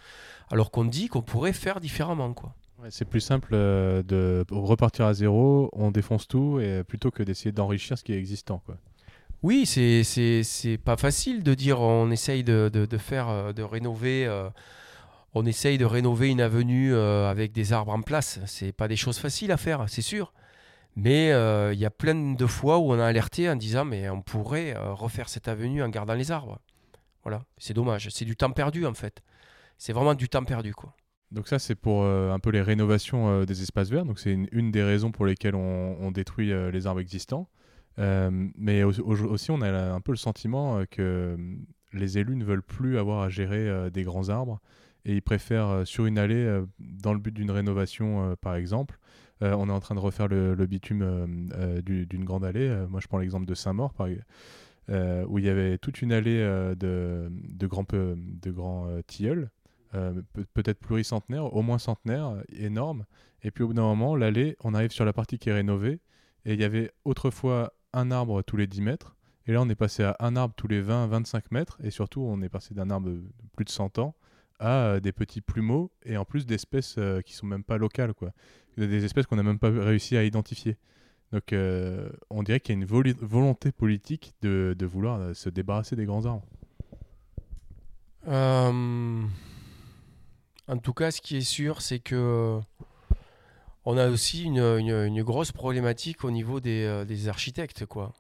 alors qu'on dit qu'on pourrait faire différemment. Quoi.
c'est plus simple euh, de repartir à zéro, on défonce tout, et, plutôt que d'essayer d'enrichir ce qui est existant. Quoi.
Oui, c'est, c'est, pas facile de dire on essaye de, de, faire, euh, de rénover. on essaye de rénover une avenue avec des arbres en place. C'est pas des choses faciles à faire, c'est sûr. Mais euh, il y a plein de fois où on a alerté en disant mais on pourrait euh, refaire cette avenue en gardant les arbres. Voilà, c'est dommage, c'est du temps perdu en fait. C'est vraiment du temps perdu quoi.
Donc ça c'est pour euh, un peu les rénovations des espaces verts. Donc c'est une, des raisons pour lesquelles on, détruit les arbres existants. mais aussi on a un peu le sentiment que les élus ne veulent plus avoir à gérer des grands arbres et ils préfèrent sur une allée dans le but d'une rénovation par exemple euh, on est en train de refaire le, bitume euh, euh, d'une grande allée. moi, je prends l'exemple de Saint-Maur, où il y avait toute une allée de, grands tilleuls, peut-être pluricentenaires, au moins centenaires, énormes. Et puis au bout d'un moment, l'allée, on arrive sur la partie qui est rénovée, et il y avait autrefois un arbre tous les 10 mètres. Et là, on est passé à un arbre tous les 20-25 mètres. Et surtout, on est passé d'un arbre de plus de 100 ans à des petits plumeaux et en plus d'espèces qui sont même pas locales. Quoi des espèces qu'on n'a même pas réussi à identifier. Donc euh, on dirait qu'il y a une volonté politique de, de, vouloir euh, se débarrasser des grands arbres.
Euh, en tout cas, ce qui est sûr, c'est que on a aussi une, une, grosse problématique au niveau des, des architectes, quoi.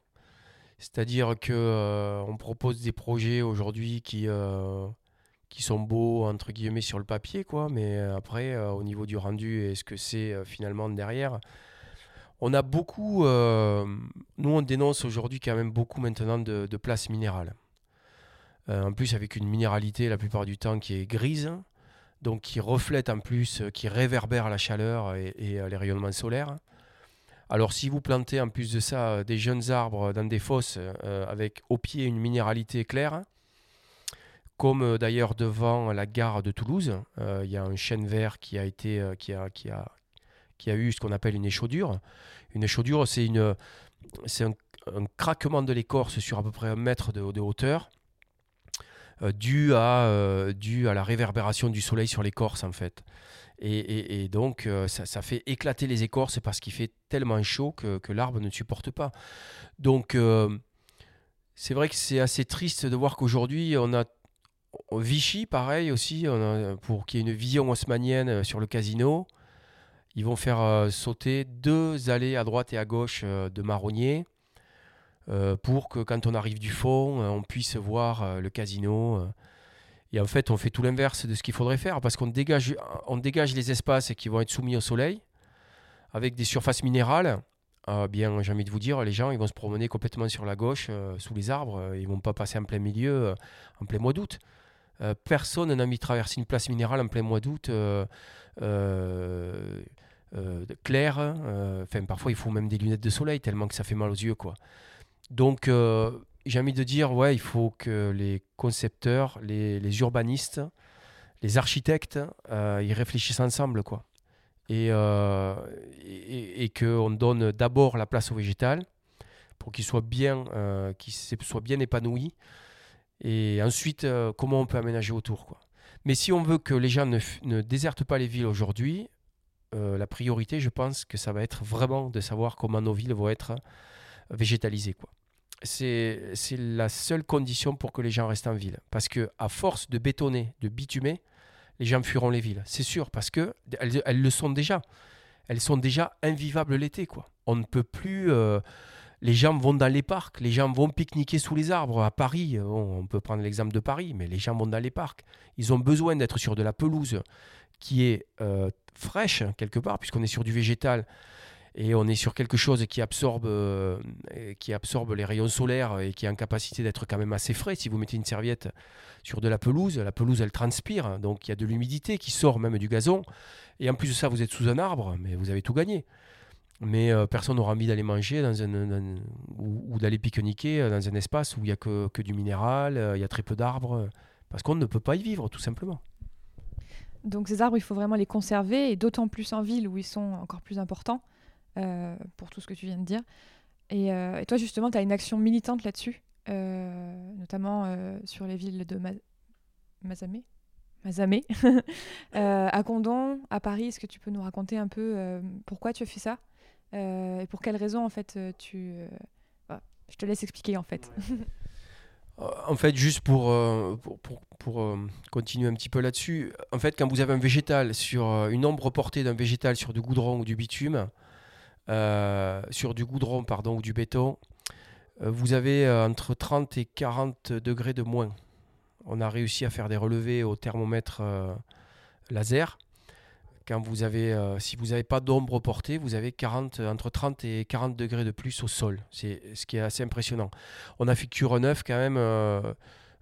C'est-à-dire que on propose des projets aujourd'hui qui qui sont beaux entre guillemets sur le papier quoi mais euh, après euh, au niveau du rendu et ce que c'est euh, finalement derrière on a beaucoup nous on dénonce aujourd'hui quand même beaucoup maintenant de, de places minérales. En plus avec une minéralité la plupart du temps qui est grise donc qui reflète en plus qui réverbère la chaleur et, et les rayonnements solaires. Alors si vous plantez en plus de ça des jeunes arbres dans des fosses avec au pied une minéralité claire comme euh, d'ailleurs devant la gare de Toulouse, euh, il y a un chêne vert qui a, été, euh, qui a, qui a, qui a eu ce qu'on appelle une échaudure. Une échaudure, c'est, un, craquement de l'écorce sur à peu près un mètre de, hauteur, dû, à, dû à la réverbération du soleil sur l'écorce en fait. Et, et, donc ça, ça, fait éclater les écorces parce qu'il fait tellement chaud que, que l'arbre ne supporte pas. Donc c'est vrai que c'est assez triste de voir qu'aujourd'hui on a Vichy, pareil aussi, pour qu'il y ait une vision haussmanienne euh, sur le casino. Ils vont faire euh, sauter deux allées à droite et à gauche euh, de marronniers pour que quand on arrive du fond, on puisse voir le casino. Et en fait, on fait tout l'inverse de ce qu'il faudrait faire parce qu'on dégage, les espaces qui vont être soumis au soleil avec des surfaces minérales. bien, j'ai envie de vous dire, les gens, ils vont se promener complètement sur la gauche, sous les arbres. Ils vont pas passer en plein milieu, en plein mois d'août. Euh, personne n'a mis traverser une place minérale en plein mois d'août euh, euh, clair. Enfin, parfois, il faut même des lunettes de soleil tellement que ça fait mal aux yeux. quoi. Donc, j'ai envie de dire, ouais, il faut que les concepteurs, les, urbanistes, les architectes, ils réfléchissent ensemble, quoi. Et, et, et qu'on donne d'abord la place au végétal, pour qu'il soit bien, qu'il soit bien épanoui. Et ensuite, comment on peut aménager autour. Quoi. Mais si on veut que les gens ne, ne désertent pas les villes aujourd'hui, la priorité, je pense que ça va être vraiment de savoir comment nos villes vont être végétalisées. Quoi c'est la seule condition pour que les gens restent en ville. Parce que à force de bétonner, de bitumer, les gens fuiront les villes. C'est sûr, parce que elles, le sont déjà. Elles sont déjà invivables l'été, quoi. On ne peut plus. Euh, les gens vont dans les parcs, les gens vont pique-niquer sous les arbres à Paris. on peut prendre l'exemple de Paris, mais les gens vont dans les parcs. Ils ont besoin d'être sur de la pelouse qui est euh, fraîche quelque part, puisqu'on est sur du végétal et on est sur quelque chose qui absorbe, euh, qui absorbe les rayons solaires et qui est en capacité d'être quand même assez frais. Si vous mettez une serviette sur de la pelouse, la pelouse elle transpire, donc il y a de l'humidité qui sort même du gazon. Et en plus de ça, vous êtes sous un arbre, mais vous avez tout gagné. Mais euh, personne n'aura envie d'aller manger dans un, ou, d'aller pique-niquer dans un espace où il n'y a que, que, du minéral, euh, il y a très peu d'arbres, parce qu'on ne peut pas y vivre tout simplement.
Donc ces arbres, il faut vraiment les conserver, et d'autant plus en ville où ils sont encore plus importants. Euh, pour tout ce que tu viens de dire. Et, euh, toi, justement, tu as une action militante là-dessus, euh, notamment sur les villes de Mazamé? Mazamé, à Condon, à Paris. Est-ce que tu peux nous raconter un peu pourquoi tu as fait ça? Et pour quelles raisons, en fait, tu. je te laisse expliquer, en fait.
En fait, juste pour, pour, pour, pour continuer un petit peu là-dessus, en fait, quand vous avez un végétal sur une ombre portée d'un végétal sur du goudron ou du bitume, euh, sur du goudron pardon, ou du béton, euh, vous avez euh, entre 30 et 40 degrés de moins. On a réussi à faire des relevés au thermomètre laser. Quand vous avez, si vous n'avez pas d'ombre portée, vous avez 40, entre 30 et 40 degrés de plus au sol. C'est ce qui est assez impressionnant. On a fait cure neuf quand même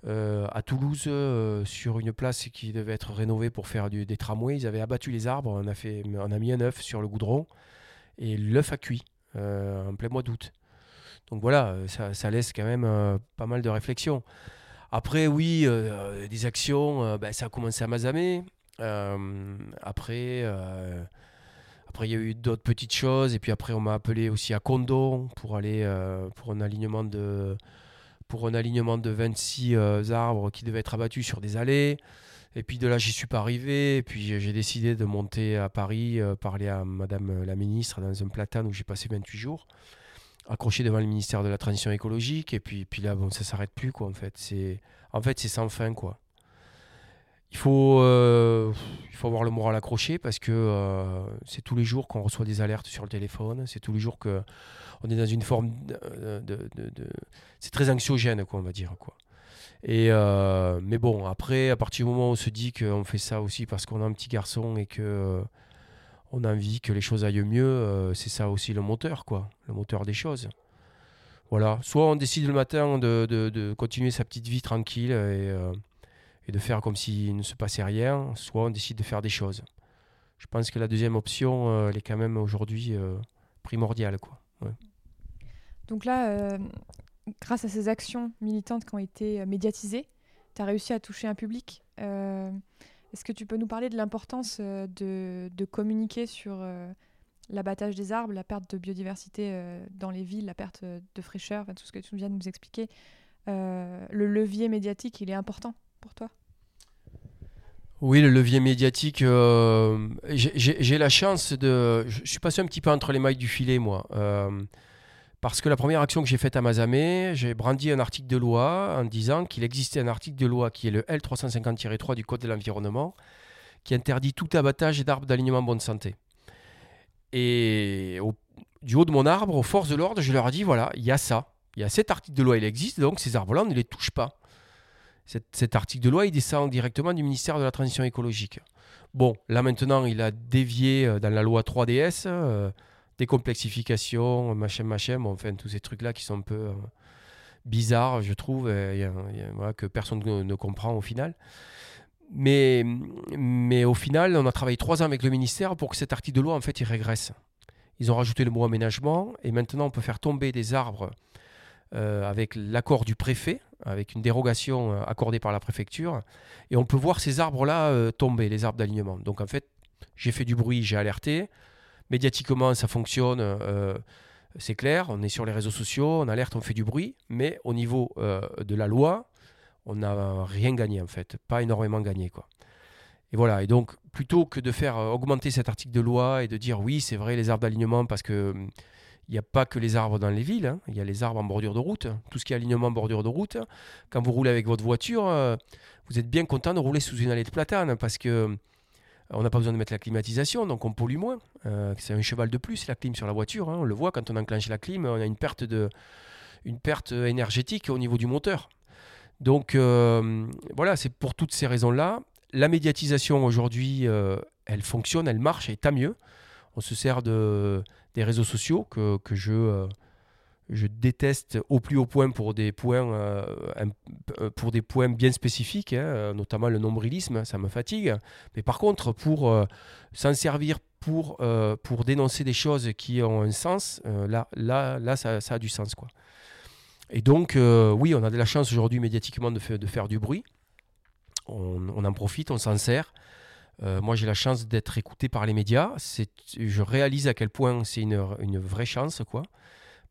à Toulouse sur une place qui devait être rénovée pour faire des tramways. Ils avaient abattu les arbres. On a, fait, on a mis un œuf sur le goudron et l'œuf a cuit euh, en plein mois d'août. Donc voilà, euh, ça, laisse quand même euh, pas mal de réflexion. Après, oui, des actions, ben, ça a commencé à Mazamé. Après, après, il y a eu d'autres petites choses. Et puis après, on m'a appelé aussi à Condon pour aller pour un alignement de pour un alignement de 26 arbres qui devaient être abattus sur des allées. Et puis de là, j'y suis pas arrivé. Et puis j'ai décidé de monter à Paris, euh, parler à Madame euh, la ministre dans un platane où j'ai passé 28 jours, accroché devant le ministère de la Transition écologique. Et puis, puis là, bon, ça s'arrête plus, quoi, en fait. C'est, en fait, c'est sans fin, quoi. Il faut, euh, il faut avoir le moral accroché parce que c'est tous les jours qu'on reçoit des alertes sur le téléphone. C'est tous les jours qu'on est dans une forme de, c'est très anxiogène, quoi, on va dire, quoi. Et euh, mais bon, après, à partir du moment où on se dit qu'on fait ça aussi parce qu'on a un petit garçon et que euh, on a envie que les choses aillent mieux, euh, c'est ça aussi le moteur, quoi, le moteur des choses. Voilà. Soit on décide le matin de continuer sa petite vie tranquille et, de faire comme s'il ne se passait rien, soit on décide de faire des choses. Je pense que la deuxième option, elle est quand même aujourd'hui primordiale, quoi.
Donc là, grâce à ces actions militantes qui ont été euh, médiatisées, tu as réussi à toucher un public. Euh, est-ce que tu peux nous parler de l'importance euh, de, communiquer sur l'abattage des arbres, la perte de biodiversité dans les villes, la perte de fraîcheur, tout ce que tu viens de nous expliquer Le levier médiatique, il est important pour toi?
Oui, le levier médiatique, j'ai la chance de... Je suis passé un petit peu entre les mailles du filet, moi. Parce que la première action que j'ai faite à Mazamé, j'ai brandi un article de loi en disant qu'il existait un article de loi qui est le L350-3 du Code de l'environnement qui interdit tout abattage d'arbres d'alignement bonne santé. Et du haut de mon arbre, aux forces de l'ordre, je leur ai dit voilà, il y a ça. Il y a cet article de loi, il existe, donc ces arbres-là, on ne les touche pas. Cet, article de loi, il descend directement du ministère de la Transition écologique. Bon, là maintenant, il a dévié euh, dans la loi 3DS décomplexification, machin, machin, enfin tous ces trucs-là qui sont un peu euh, bizarres, je trouve, que personne ne, comprend au final. Mais, mais au final, on a travaillé trois ans avec le ministère pour que cet article de loi, en fait, il régresse. Ils ont rajouté le mot aménagement, et maintenant on peut faire tomber des arbres euh, avec l'accord du préfet, avec une dérogation euh, accordée par la préfecture, et on peut voir ces arbres-là tomber, les arbres d'alignement. Donc en fait, j'ai fait du bruit, j'ai alerté, médiatiquement, ça fonctionne. Euh, c'est clair, on est sur les réseaux sociaux, on alerte, on fait du bruit, mais au niveau de la loi, on n'a rien gagné en fait, pas énormément gagné quoi. Et voilà, et donc plutôt que de faire augmenter cet article de loi et de dire oui, c'est vrai, les arbres d'alignement, parce que hum, il n'y a pas que les arbres dans les villes, hein. il y a les arbres en bordure de route, tout ce qui est alignement en bordure de route. Quand vous roulez avec votre voiture, euh, vous êtes bien content de rouler sous une allée de platane parce que euh, on n'a pas besoin de mettre la climatisation, donc on pollue moins. Euh, c'est un cheval de plus la clim sur la voiture. Hein. on le voit quand on enclenche la clim, on a une perte, de, une perte énergétique au niveau du moteur. Donc voilà, c'est pour toutes ces raisons-là. La médiatisation aujourd'hui, elle fonctionne, elle marche et tant mieux. On se sert de, des réseaux sociaux que, que je, euh, je déteste au plus haut point pour des points, euh, euh, pour des bien spécifiques, hein, notamment le nombrilisme, ça me fatigue. Mais par contre, pour s'en servir pour, pour dénoncer des choses qui ont un sens, là, là, là ça, ça, a du sens. Quoi. Et donc, oui, on a de la chance aujourd'hui médiatiquement de, de, faire du bruit. On en profite, on s'en sert. Euh, moi, j'ai la chance d'être écouté par les médias. Je réalise à quel point c'est une, vraie chance.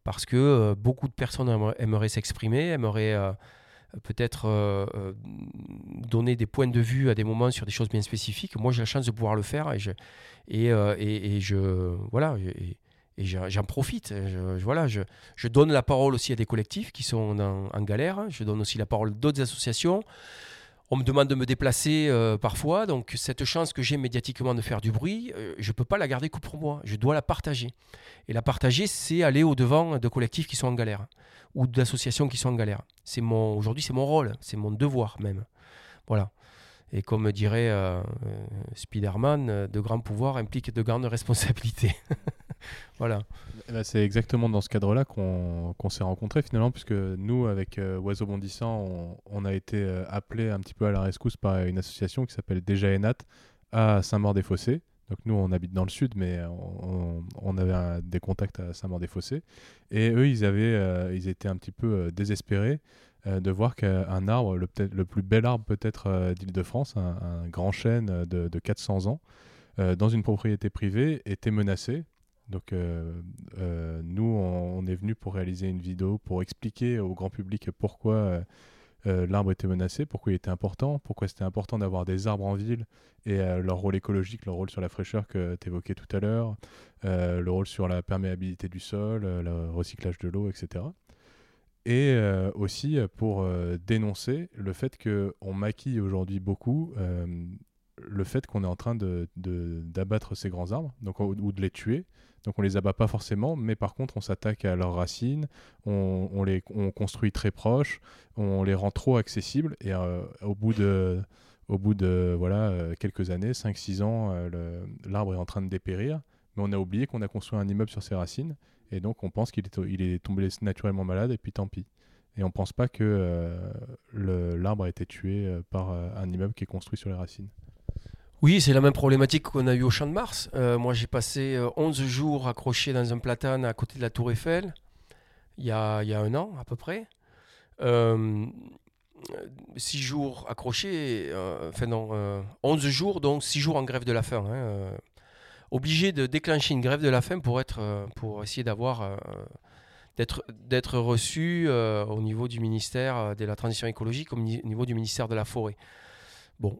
Parce que euh, beaucoup de personnes aimeraient, s'exprimer, aimeraient euh, peut-être donner des points de vue à des moments sur des choses bien spécifiques. Moi, j'ai la chance de pouvoir le faire et je, voilà. J'en profite. Je, voilà, je, donne la parole aussi à des collectifs qui sont en, en galère. Je donne aussi la parole d'autres associations. On me demande de me déplacer euh, parfois, donc cette chance que j'ai médiatiquement de faire du bruit, euh, je ne peux pas la garder que pour moi, je dois la partager. Et la partager, c'est aller au-devant de collectifs qui sont en galère ou d'associations qui sont en galère. Aujourd'hui, c'est mon rôle, c'est mon devoir même. Voilà. Et comme dirait euh, Spider-Man, de grands pouvoirs impliquent de grandes responsabilités. Voilà.
Eh ben, c'est exactement dans ce cadre-là qu'on s'est rencontrés finalement, puisque nous, avec euh, Oiseau Bondissant, on, a été euh, appelés un petit peu à la rescousse par une association qui s'appelle Déjà Enat à Saint-Maur-des-Fossés. Donc nous, on habite dans le sud, mais on, avait des contacts à Saint-Maur-des-Fossés. Et eux, ils, avaient, euh, ils étaient un petit peu désespérés de voir qu'un arbre, le, le, plus bel arbre peut-être d'Île-de-France, un, grand chêne de, de 400 ans, dans une propriété privée, était menacé donc euh, euh, nous, on, est venu pour réaliser une vidéo pour expliquer au grand public pourquoi euh, l'arbre était menacé, pourquoi il était important, pourquoi c'était important d'avoir des arbres en ville et leur rôle écologique, leur rôle sur la fraîcheur que tu évoquais tout à l'heure, le rôle sur la perméabilité du sol, le recyclage de l'eau, etc. Et aussi pour dénoncer le fait qu'on maquille aujourd'hui beaucoup le fait qu'on est en train d'abattre de, ces grands arbres donc, ou de les tuer donc on les abat pas forcément, mais par contre on s'attaque à leurs racines, on, les construit très proches, on les rend trop accessibles et euh, au bout de au bout de voilà euh, quelques années, 5-6 ans, euh, l'arbre est en train de dépérir, mais on a oublié qu'on a construit un immeuble sur ses racines et donc on pense qu'il est, il est tombé naturellement malade et puis tant pis. Et on ne pense pas que l'arbre a été tué par un immeuble qui est construit sur les racines.
Oui, c'est la même problématique qu'on a eu au Champ de Mars. Euh, moi, j'ai passé 11 euh, jours accroché dans un platane à côté de la Tour Eiffel, il y a, il y a un an à peu près. Euh, 6 jours accrochés, euh, enfin non, 11 jours, donc 6 jours en grève de la faim. Hein, obligé de déclencher une grève de la faim pour, être, pour essayer d'avoir d'être reçu au niveau du ministère de la Transition écologique, au niveau du ministère de la Forêt. Bon,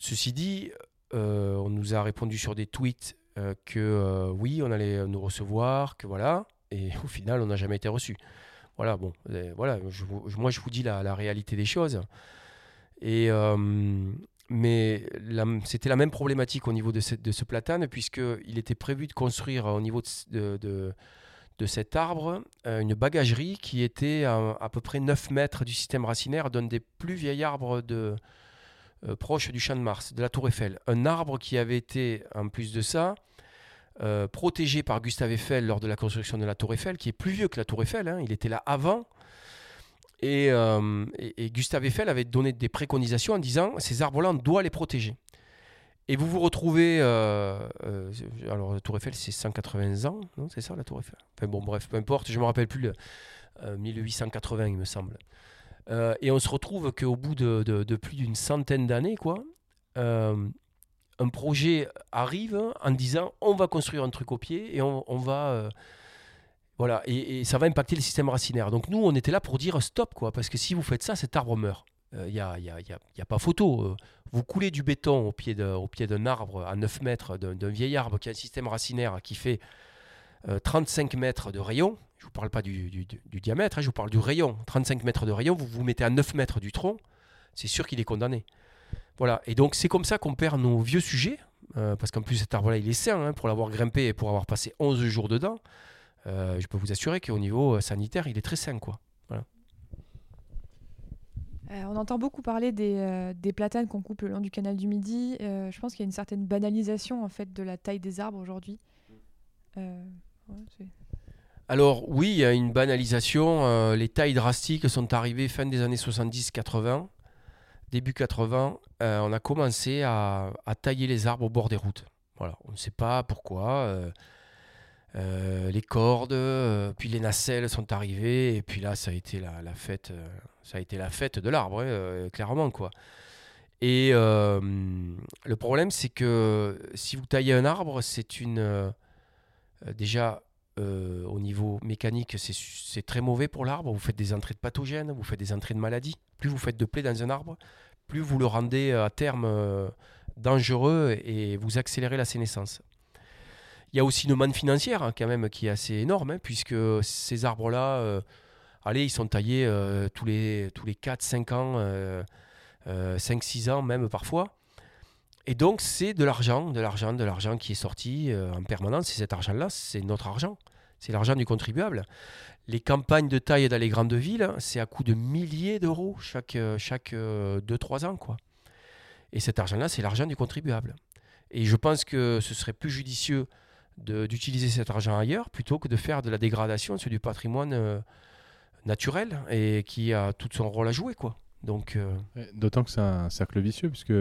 Ceci dit, euh, on nous a répondu sur des tweets euh, que euh, oui, on allait nous recevoir, que voilà, et au final, on n'a jamais été reçu. Voilà, bon, voilà, moi je vous dis la, réalité des choses. Mais c'était la même problématique au niveau de ce, de ce platane, puisqu'il était prévu de construire au niveau de, de, cet arbre une bagagerie qui était à, à, peu près 9 mètres du système racinaire d'un des plus vieils arbres de, euh, proche du champ de Mars, de la Tour Eiffel. Un arbre qui avait été, en plus de ça, euh, protégé par Gustave Eiffel lors de la construction de la Tour Eiffel, qui est plus vieux que la Tour Eiffel. Hein. il était là avant. Euh, et, Gustave Eiffel avait donné des préconisations en disant ces arbres-là, on doit les protéger. Et vous vous retrouvez. alors, la Tour Eiffel, c'est 180 ans, non C'est ça, la Tour Eiffel? Bon, bref, peu importe, je ne me rappelle plus. 1880, il me semble. Euh, et on se retrouve qu'au bout de, plus d'une centaine d'années, quoi, euh, un projet arrive en disant on va construire un truc au pied et on, va, euh, Voilà, et, ça va impacter le système racinaire. Donc nous, on était là pour dire stop, quoi, parce que si vous faites ça, cet arbre meurt. Il n'y a, y a, pas photo. Vous coulez du béton au pied au pied d'un arbre à 9 mètres, d'un vieil arbre qui a un système racinaire qui fait euh, 35 mètres de rayon. Je ne vous parle pas du, diamètre, hein, je vous parle du rayon. 35 mètres de rayon, vous vous mettez à 9 mètres du tronc, c'est sûr qu'il est condamné. Voilà, et donc c'est comme ça qu'on perd nos vieux sujets, euh, parce qu'en plus cet arbre-là, il est sain, hein, pour l'avoir grimpé et pour avoir passé 11 jours dedans. euh, je peux vous assurer qu'au niveau euh, sanitaire, il est très sain, quoi.
On entend beaucoup parler des, platanes qu'on coupe le long du canal du Midi. Je pense qu'il y a une certaine banalisation en fait de la taille des arbres aujourd'hui.
Alors oui, il y a une banalisation. euh, les tailles drastiques sont arrivées fin des années 70-80. Début 80, euh, on a commencé à, tailler les arbres au bord des routes. Voilà, on ne sait pas pourquoi. euh, les cordes, puis les nacelles sont arrivées, et puis là, ça a été la, fête, ça a été la fête de l'arbre, hein, clairement quoi. Et le problème, c'est que si vous taillez un arbre, c'est une déjà euh, au niveau mécanique, c'est très mauvais pour l'arbre. Vous faites des entrées de pathogènes, vous faites des entrées de maladies. Plus vous faites de plaies dans un arbre, plus vous le rendez euh, à terme euh, dangereux et vous accélérez la sénescence. Il y a aussi une manne financière hein, quand même qui est assez énorme, hein, puisque ces arbres-là, allez, ils sont taillés tous les, tous les 4-5 ans, euh, 5-6 ans même parfois. Et donc c'est de l'argent, de l'argent, de l'argent qui est sorti euh, en permanence. Et cet argent-là, c'est notre argent. C'est l'argent du contribuable. Les campagnes de taille dans les grandes villes, c'est à coût de milliers d'euros chaque, euh, chaque 2-3 ans. Quoi. Et cet argent-là, c'est l'argent du contribuable. Et je pense que ce serait plus judicieux d'utiliser cet argent ailleurs plutôt que de faire de la dégradation sur du patrimoine euh, naturel et qui a tout son rôle à jouer. Quoi. Donc, euh,
D'autant que c'est un cercle vicieux, puisque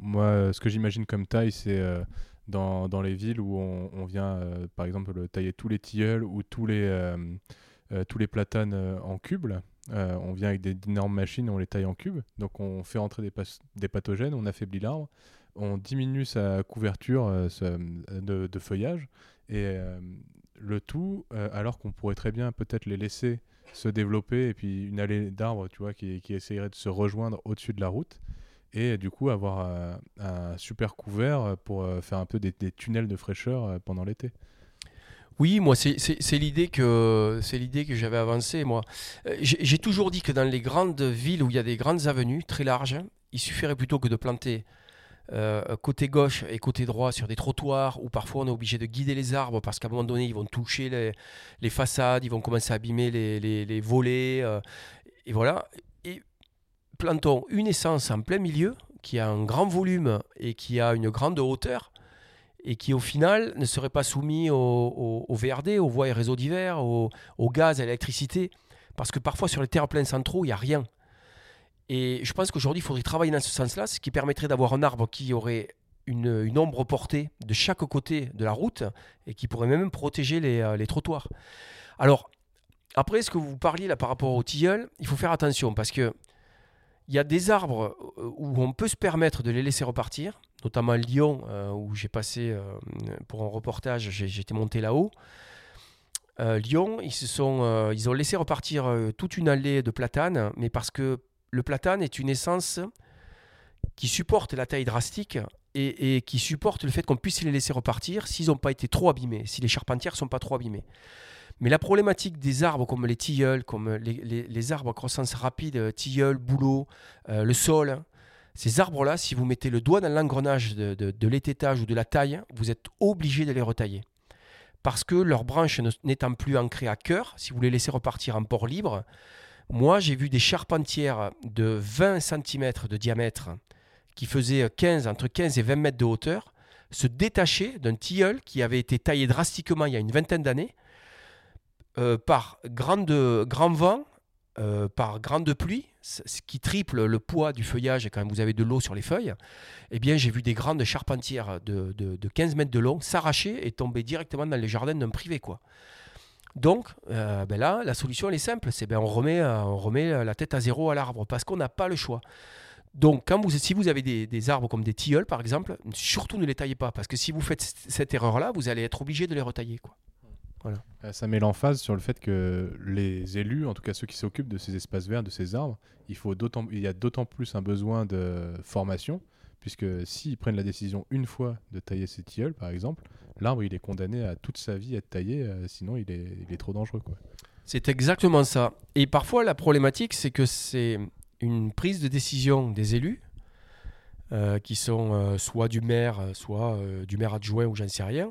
moi, ce que j'imagine comme taille, c'est euh, dans, les villes où on, vient, euh, par exemple, le- tailler tous les tilleuls ou tous les, euh, euh, platanes euh, en cubes. Euh, on vient avec des d'énormes machines, on les taille en cubes. Donc on fait entrer des, pathogènes, on affaiblit l'arbre, on diminue sa couverture euh, de, feuillage, et euh, le tout, euh, alors qu'on pourrait très bien peut-être les laisser se développer et puis une allée d'arbres qui, qui essayerait de se rejoindre au-dessus de la route et du coup avoir euh, un super couvert euh, pour euh, faire un peu des, tunnels de fraîcheur pendant l'été.
Oui, moi, c'est l'idée que, c'est l'idée que j'avais avancée, moi. J'ai toujours dit que dans les grandes villes où il y a des grandes avenues très larges, il suffirait plutôt que de planter côté gauche et côté droit sur des trottoirs où parfois on est obligé de guider les arbres parce qu'à un moment donné, ils vont toucher les, façades, ils vont commencer à abîmer les, volets. et voilà. Plantons une essence en plein milieu qui a un grand volume et qui a une grande hauteur et qui au final ne serait pas soumis au, au- au VRD, aux voies et réseaux divers, au, au gaz, à l'électricité. Parce que parfois sur les terre-pleins centraux, il n'y a rien. Et je pense qu'aujourd'hui, il faudrait travailler dans ce sens-là, ce qui permettrait d'avoir un arbre qui aurait une, ombre portée de chaque côté de la route et qui pourrait même protéger les, euh, les trottoirs. Alors, après, ce que vous parliez là par rapport aux tilleuls, il faut faire attention parce que il y a des arbres euh, où on peut se permettre de les laisser repartir, notamment Lyon, euh, où j'ai passé euh, pour un reportage, j'étais monté là-haut. Lyon, ils, ont laissé repartir toute une allée de platanes, mais parce que le platane est une essence qui supporte la taille drastique et, et qui supporte le fait qu'on puisse les laisser repartir s'ils n'ont pas été trop abîmés, si les charpentières ne sont pas trop abîmées. Mais la problématique des arbres comme les tilleuls, comme les, arbres à croissance rapide, euh, tilleul, bouleau, euh, le sol, hein, ces arbres-là, si vous mettez le doigt dans l'engrenage de, de, ou de la taille, vous êtes obligé de les retailler. Parce que leurs branches n'étant plus ancrées à cœur, si vous les laissez repartir en port libre, moi j'ai vu des charpentières de 20 cm de diamètre qui faisaient 15, entre 15 et 20 mètres de hauteur se détacher d'un tilleul qui avait été taillé drastiquement il y a une vingtaine d'années par grande, grand vent, euh, par grande pluie, ce qui triple le poids du feuillage quand vous avez de l'eau sur les feuilles, eh bien j'ai vu des grandes charpentières de, de- de 15 mètres de long s'arracher et tomber directement dans les jardins d'un privé. quoi. Donc euh, ben là, la solution est simple, c'est ben on, remet, euh, on remet la tête à zéro à l'arbre parce qu'on n'a pas le choix. Donc, quand vous, si vous avez des, des arbres comme des tilleuls, par exemple, surtout ne les taillez pas, parce que si vous faites cette erreur-là, vous allez être obligé de les retailler. Quoi. Voilà.
Euh, Ça met l'emphase sur le fait que les élus, en tout cas ceux qui s'occupent de ces espaces verts, de ces arbres, il, faut d'autant, il y a d'autant plus un besoin de formation, puisque s'ils prennent la décision une fois de tailler ces tilleuls, par exemple, l'arbre il est condamné à toute sa vie à être taillé, euh, sinon il est, il est trop dangereux. Quoi.
C'est exactement ça. Et parfois, la problématique, c'est que c'est une prise de décision des élus, euh, qui sont euh, soit du maire, soit euh, du maire adjoint ou j'en sais rien.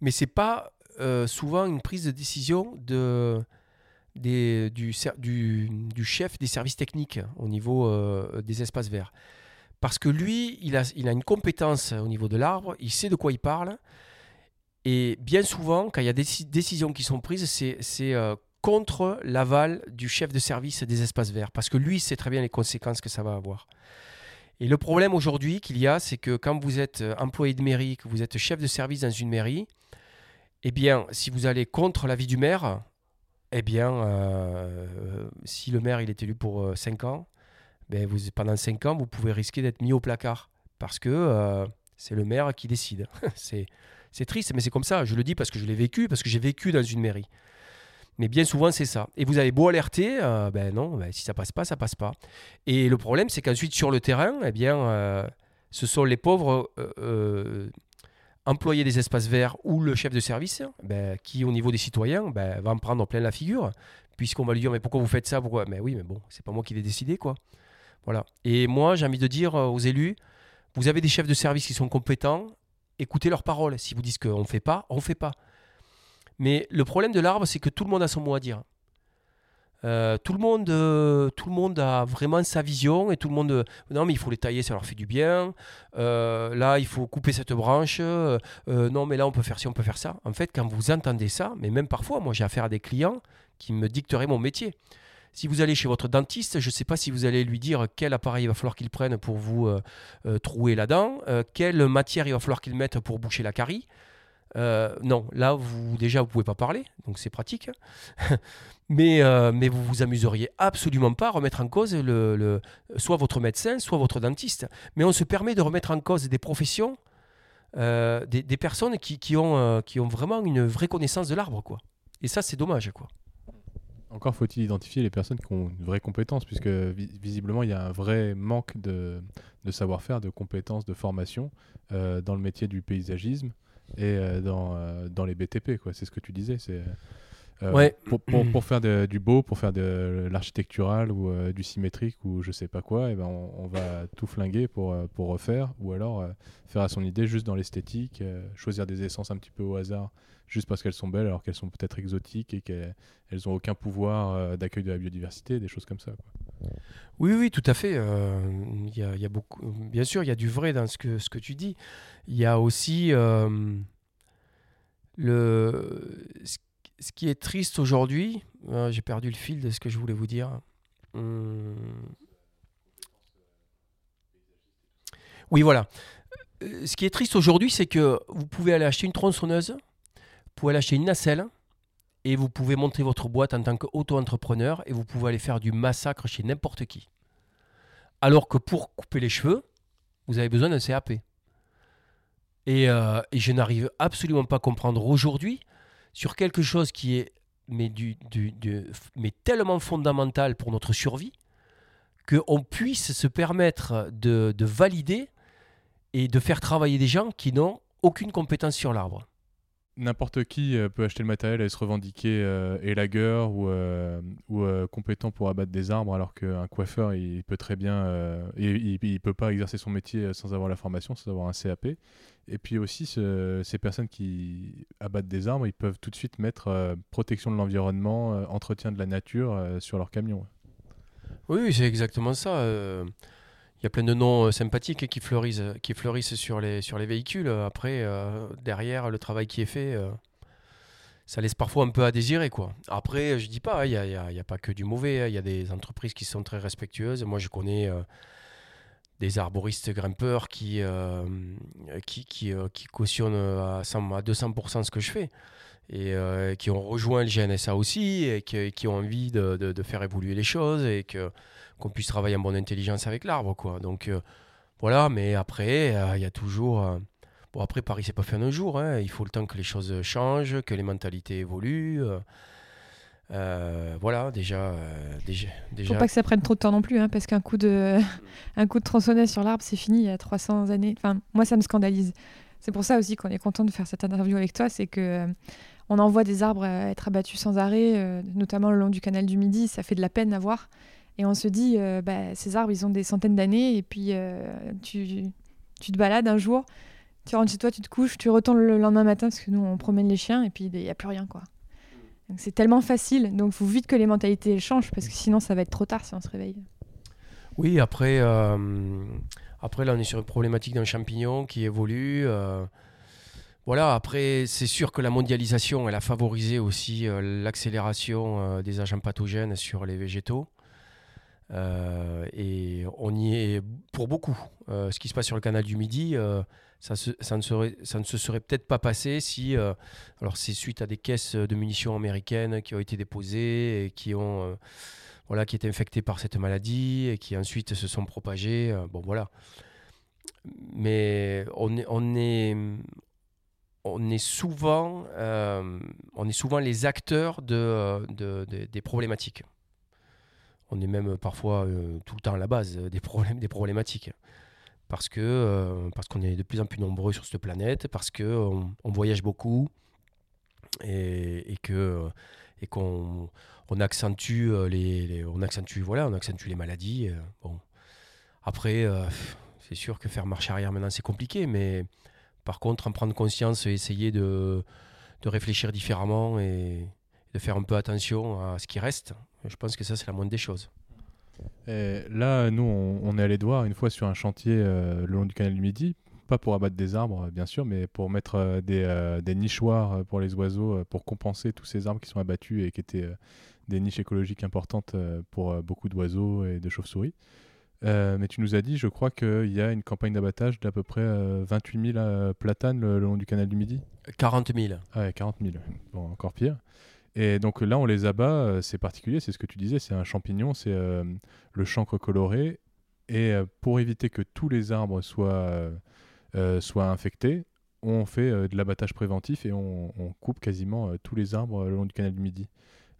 Mais c'est pas euh, souvent une prise de décision de, des- du, chef des services techniques au niveau euh, des espaces verts. Parce que lui, il a, il a une compétence au niveau de l'arbre, il sait de quoi il parle. Et bien souvent, quand il y a des déci- décisions qui sont prises, c'est euh, contre l'aval du chef de service des espaces verts. Parce que lui, sait très bien les conséquences que ça va avoir. Et le problème aujourd'hui qu'il y a, c'est que quand vous êtes euh, employé de mairie, que vous êtes chef de service dans une mairie, eh bien, si vous allez contre l'avis du maire, eh bien, euh, si le maire est élu pour 5 ans, ben pendant 5 ans, vous pouvez risquer d'être mis au placard. Parce que euh, c'est le maire qui décide. c'est triste, mais c'est comme ça. Je le dis parce que je l'ai vécu, parce que j'ai vécu dans une mairie. Mais bien souvent, c'est ça. Et vous avez beau alerter, euh, ben non, ben si ça passe pas, ça passe pas. Et le problème, c'est qu'ensuite, sur le terrain, eh bien, euh, ce sont les pauvres employés des espaces verts ou le chef de service ben, qui, au niveau des citoyens, ben, va en prendre plein la figure, puisqu'on va lui dire, mais pourquoi vous faites ça? Pourquoi? Mais oui, mais bon, c'est pas moi qui l'ai décidé, quoi. Voilà. Et moi, j'ai envie de dire euh, aux élus, vous avez des chefs de service qui sont compétents, écoutez leurs paroles. Si vous dites qu'on ne fait pas, on ne fait pas. Mais le problème de l'arbre, c'est que tout le monde a son mot à dire. Euh, tout, le monde, euh, tout le monde a vraiment sa vision et tout le monde. euh, non, mais il faut les tailler, ça leur fait du bien. Là, il faut couper cette branche. Non, mais là, on peut faire ci, on peut faire ça. En fait, quand vous entendez ça, mais même parfois, moi, j'ai affaire à des clients qui me dicteraient mon métier. Si vous allez chez votre dentiste, je ne sais pas si vous allez lui dire quel appareil il va falloir qu'il prenne pour vous trouer la dent, quelle matière il va falloir qu'il mette pour boucher la carie. Euh, non, là, vous déjà, vous pouvez pas parler, donc c'est pratique. mais, euh, mais vous vous amuseriez absolument pas à remettre en cause le, soit votre médecin, soit votre dentiste. Mais on se permet de remettre en cause des professions, euh, des, des personnes qui, qui ont, euh, qui ont vraiment une vraie connaissance de l'arbre, quoi. Et ça, c'est dommage, quoi.
Encore faut-il identifier les personnes qui ont une vraie compétence, puisque vi- visiblement il y a un vrai manque de, de savoir-faire, de compétences, de formation dans le métier du paysagisme et euh, dans, euh, dans les BTP. quoi. C'est ce que tu disais. C'est euh,
Ouais.
pour, pour, pour faire de- du beau, pour faire de l'architectural ou euh, du symétrique ou je sais pas quoi, et ben on, on va tout flinguer pour, euh, pour refaire, ou alors faire à son idée juste dans l'esthétique, choisir des essences un petit peu au hasard juste parce qu'elles sont belles alors qu'elles sont peut-être exotiques et qu'elles elles ont aucun pouvoir euh, d'accueil de la biodiversité, des choses comme ça.
Oui, oui, tout à fait. euh, y, a, beaucoup, bien sûr, il y a du vrai dans ce que, ce que tu dis. Il y a aussi euh, le, ce, qui est triste aujourd'hui. euh, J'ai perdu le fil de ce que je voulais vous dire. Hum. Oui, voilà. Ce qui est triste aujourd'hui, c'est que vous pouvez aller acheter une tronçonneuse, pouvez aller acheter une nacelle, et vous pouvez monter votre boîte en tant qu'auto-entrepreneur et vous pouvez aller faire du massacre chez n'importe qui. Alors que pour couper les cheveux, vous avez besoin d'un CAP. Et, euh, et je n'arrive absolument pas à comprendre aujourd'hui sur quelque chose qui est mais tellement fondamental pour notre survie qu'on puisse se permettre de, de valider et de faire travailler des gens qui n'ont aucune compétence sur l'arbre.
N'importe qui euh, peut acheter le matériel et se revendiquer euh, élagueur ou, euh, compétent pour abattre des arbres, alors qu'un coiffeur, il peut très bien, il peut pas exercer son métier sans avoir la formation, sans avoir un CAP. Et puis aussi, ce- ces personnes qui abattent des arbres, ils peuvent tout de suite mettre protection de l'environnement, entretien de la nature sur leur camion.
Oui, c'est exactement ça. Euh, Il y a plein de noms euh, sympathiques qui fleurissent, qui fleurissent sur, les, véhicules. Après, euh, derrière, le travail qui est fait, euh, ça laisse parfois un peu à désirer. Après, je dis pas, hein, il n'y a, pas que du mauvais. hein. Il y a des entreprises qui sont très respectueuses. Moi, je connais euh, des arboristes grimpeurs qui, euh, euh, cautionnent à, 100 à 200% ce que je fais. Et euh, qui ont rejoint le GNSA aussi, et qui, ont envie de, de- de faire évoluer les choses, et que qu'on puisse travailler en bonne intelligence avec l'arbre, quoi. Donc euh, voilà, mais après, euh, il y a toujours. euh, Bon, après, Paris, c'est pas fait en un jour. hein. Il faut le temps que les choses changent, que les mentalités évoluent. voilà, déjà. déjà,
Faut pas que ça prenne trop de temps non plus, hein, parce qu'un coup de, un de sur l'arbre, c'est fini il y a 300 années. Enfin, moi, ça me scandalise. C'est pour ça aussi qu'on est content de faire cette interview avec toi, c'est que on en voit des arbres être abattus sans arrêt, notamment le long du canal du Midi. Ça fait de la peine à voir. Et on se dit, euh, bah, ces arbres, ils ont des centaines d'années, et puis euh, tu, tu te balades un jour, tu rentres chez toi, tu te couches, tu retournes le lendemain matin, parce que nous, on promène les chiens, et puis il n'y a plus rien, quoi. C'est tellement facile, donc il faut vite que les mentalités changent, parce que sinon, ça va être trop tard si on se réveille.
Oui, après, euh, après, là, on est sur une problématique d'un champignon qui évolue. voilà, après, c'est sûr que la mondialisation, elle a favorisé aussi l'accélération des agents pathogènes sur les végétaux. Euh, et on y est pour beaucoup. Euh, ce qui se passe sur le canal du Midi, euh, ça, ne se serait peut-être pas passé si. alors, c'est suite à des caisses de munitions américaines qui ont été déposées et qui ont. voilà, qui étaient infectés par cette maladie et qui ensuite se sont propagés. euh, bon, voilà. Mais on est, souvent, on est souvent les acteurs de- des problématiques. On est même parfois euh, tout le temps à la base euh, des, problèmes, des problématiques. Parce que euh, parce qu'on est de plus en plus nombreux sur cette planète, parce qu'on on voyage beaucoup et, que et qu'on on accentue les, on accentue voilà on accentue les maladies bon après c'est sûr que faire marche arrière maintenant c'est compliqué mais par contre en prendre conscience et essayer de, de réfléchir différemment et de faire un peu attention à ce qui reste je pense que ça c'est la moindre des choses
Et là, nous, on, on est allé voir une fois sur un chantier euh, le long du canal du Midi, pas pour abattre des arbres, euh, bien sûr, mais pour mettre euh, des, euh, des nichoirs pour les oiseaux, pour compenser tous ces arbres qui sont abattus et qui étaient des niches écologiques importantes pour beaucoup d'oiseaux et de chauves-souris. Mais tu nous as dit, je crois qu'il y a une campagne d'abattage d'à peu près euh, 28 000 euh, platanes le, le long du canal du Midi?
40 000
Ah ouais, 40 000. Bon, encore pire. Et donc là, on les abat, euh, c'est particulier, c'est ce que tu disais, c'est un champignon, c'est euh, le chancre coloré. Et euh, pour éviter que tous les arbres soient, soient infectés, on fait de l'abattage préventif et on, coupe quasiment tous les arbres le long du canal du Midi.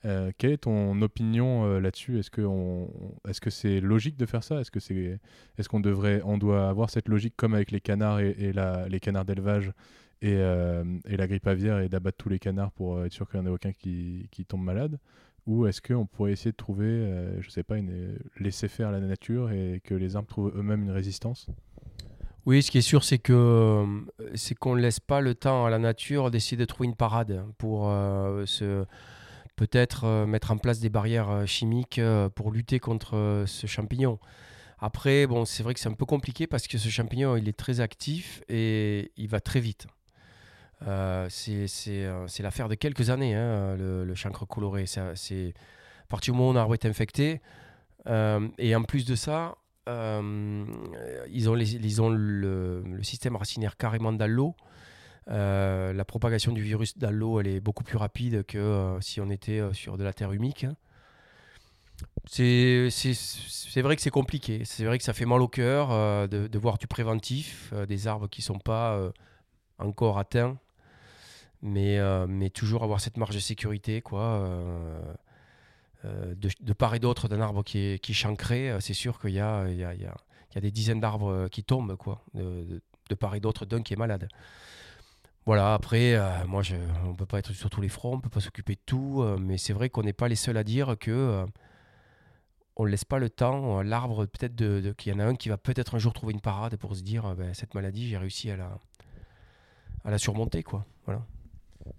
Quelle est ton opinion là-dessus? Est-ce que on- est-ce que c'est logique de faire ça? Est-ce que c'est est-ce qu'on devrait on doit avoir cette logique comme avec les canards et, les canards d'élevage et, euh, et la grippe aviaire et d'abattre tous les canards pour euh, être sûr qu'il n'y en ait aucun qui, tombe malade Ou est-ce qu'on pourrait essayer de trouver, euh, je sais pas, une, laisser faire la nature et que les arbres trouvent eux-mêmes une résistance?
Oui, ce qui est sûr, c'est que euh, c'est qu'on ne laisse pas le temps à la nature d'essayer de trouver une parade pour euh, peut-être euh, mettre en place des barrières euh, chimiques euh, pour lutter contre euh, ce champignon. Après, bon, c'est vrai que c'est un peu compliqué parce que ce champignon, il est très actif et il va très vite. Euh, euh, c'est l'affaire de quelques années, hein, le, chancre coloré. C'est à partir du moment où un arbre est infecté. euh, et en plus de ça, ils ont, ils ont le, système racinaire carrément dans l'eau. La propagation du virus dans l'eau, elle est beaucoup plus rapide que si on était sur de la terre humique. hein. C'est vrai que c'est compliqué. C'est vrai que ça fait mal au cœur de, de voir du préventif, des arbres qui ne sont pas encore atteints, mais, euh, mais toujours avoir cette marge de sécurité. Quoi, euh, euh, de, de part et d'autre d'un arbre qui est, qui chancré, c'est sûr qu'il y a, il y, a, il y a- des dizaines d'arbres qui tombent, quoi, de, de- part et d'autre d'un qui est malade. Voilà, après, moi, on ne peut pas être sur tous les fronts, on ne peut pas s'occuper de tout, mais c'est vrai qu'on n'est pas les seuls à dire que on ne laisse pas le temps, euh, l'arbre, peut-être de, qu'il y en a un qui va peut-être un jour trouver une parade pour se dire, ben, cette maladie, j'ai réussi à la, à la surmonter, quoi. Voilà.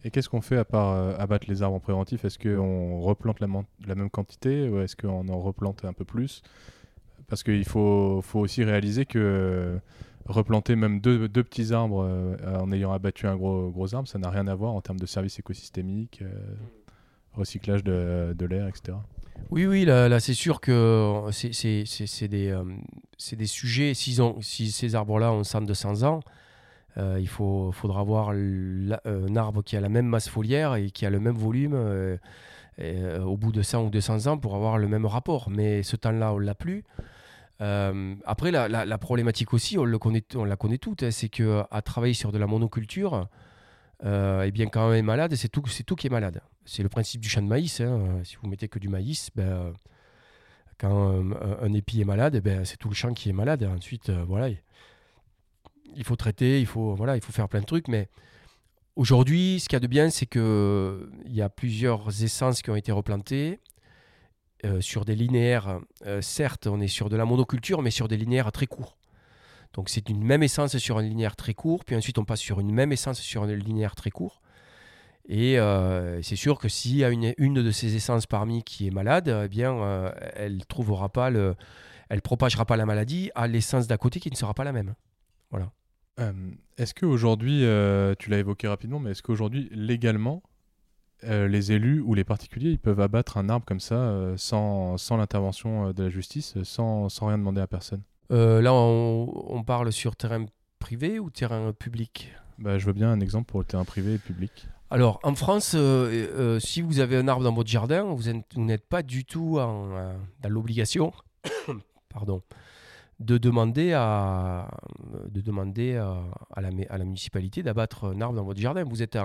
Et qu'est-ce qu'on fait à part euh, abattre les arbres en préventif? Est-ce qu'on replante la, même quantité ou est-ce qu'on en replante un peu plus? Parce qu'il faut, faut aussi réaliser que euh, replanter même deux, deux petits arbres euh, en ayant abattu un gros, gros arbre, ça n'a rien à voir en termes de services écosystémiques, euh, recyclage de, de l'air, etc.
Oui, oui, là, là, c'est sûr que c'est- des, euh, sujets. ont- si ces arbres-là ont 100, 200 ans, euh, il faudra avoir la- un arbre qui a la même masse foliaire et qui a le même volume euh, euh, au bout de 100 ou 200 ans pour avoir le même rapport. Mais ce temps-là, on l'a plus. Euh, après, la, problématique aussi, on, la connaît toute, hein, c'est que à travailler sur de la monoculture, euh, eh bien, quand on est malade, c'est tout, tout qui est malade. C'est le principe du champ de maïs. hein. Euh, Si vous mettez que du maïs, ben, euh, quand euh, un, épi est malade, eh ben, c'est tout le champ qui est malade. Ensuite, euh, voilà, il- il faut traiter, il faut, voilà, il faut faire plein de trucs. Mais aujourd'hui, ce qu'il y a de bien, c'est que il y a plusieurs essences qui ont été replantées euh, sur des linéaires. euh, certes, on est sur de la monoculture, mais sur des linéaires très courts. Donc c'est une même essence sur un linéaire très court, puis ensuite on passe sur une même essence sur un linéaire très court. Et euh, c'est sûr que s'il y a une, de ces essences parmi qui est malade, eh bien, elle trouvera pas le, elle propagera pas la maladie à l'essence d'à côté qui ne sera pas la même.
Euh, est-ce qu'aujourd'hui, euh, tu l'as évoqué rapidement, mais est-ce qu'aujourd'hui, légalement, euh, les élus ou les particuliers, ils peuvent abattre un arbre comme ça euh, sans, sans l'intervention de la justice, sans, sans rien demander à personne?
Là, on, on parle sur terrain privé ou terrain public?
Bah, Je veux bien un exemple pour le terrain privé et public.
Alors, en France, si vous avez un arbre dans votre jardin, vous êtes- vous n'êtes pas du tout en, dans l'obligation pardon, de demander, à, de demander à, la, municipalité d'abattre un arbre dans votre jardin. Vous êtes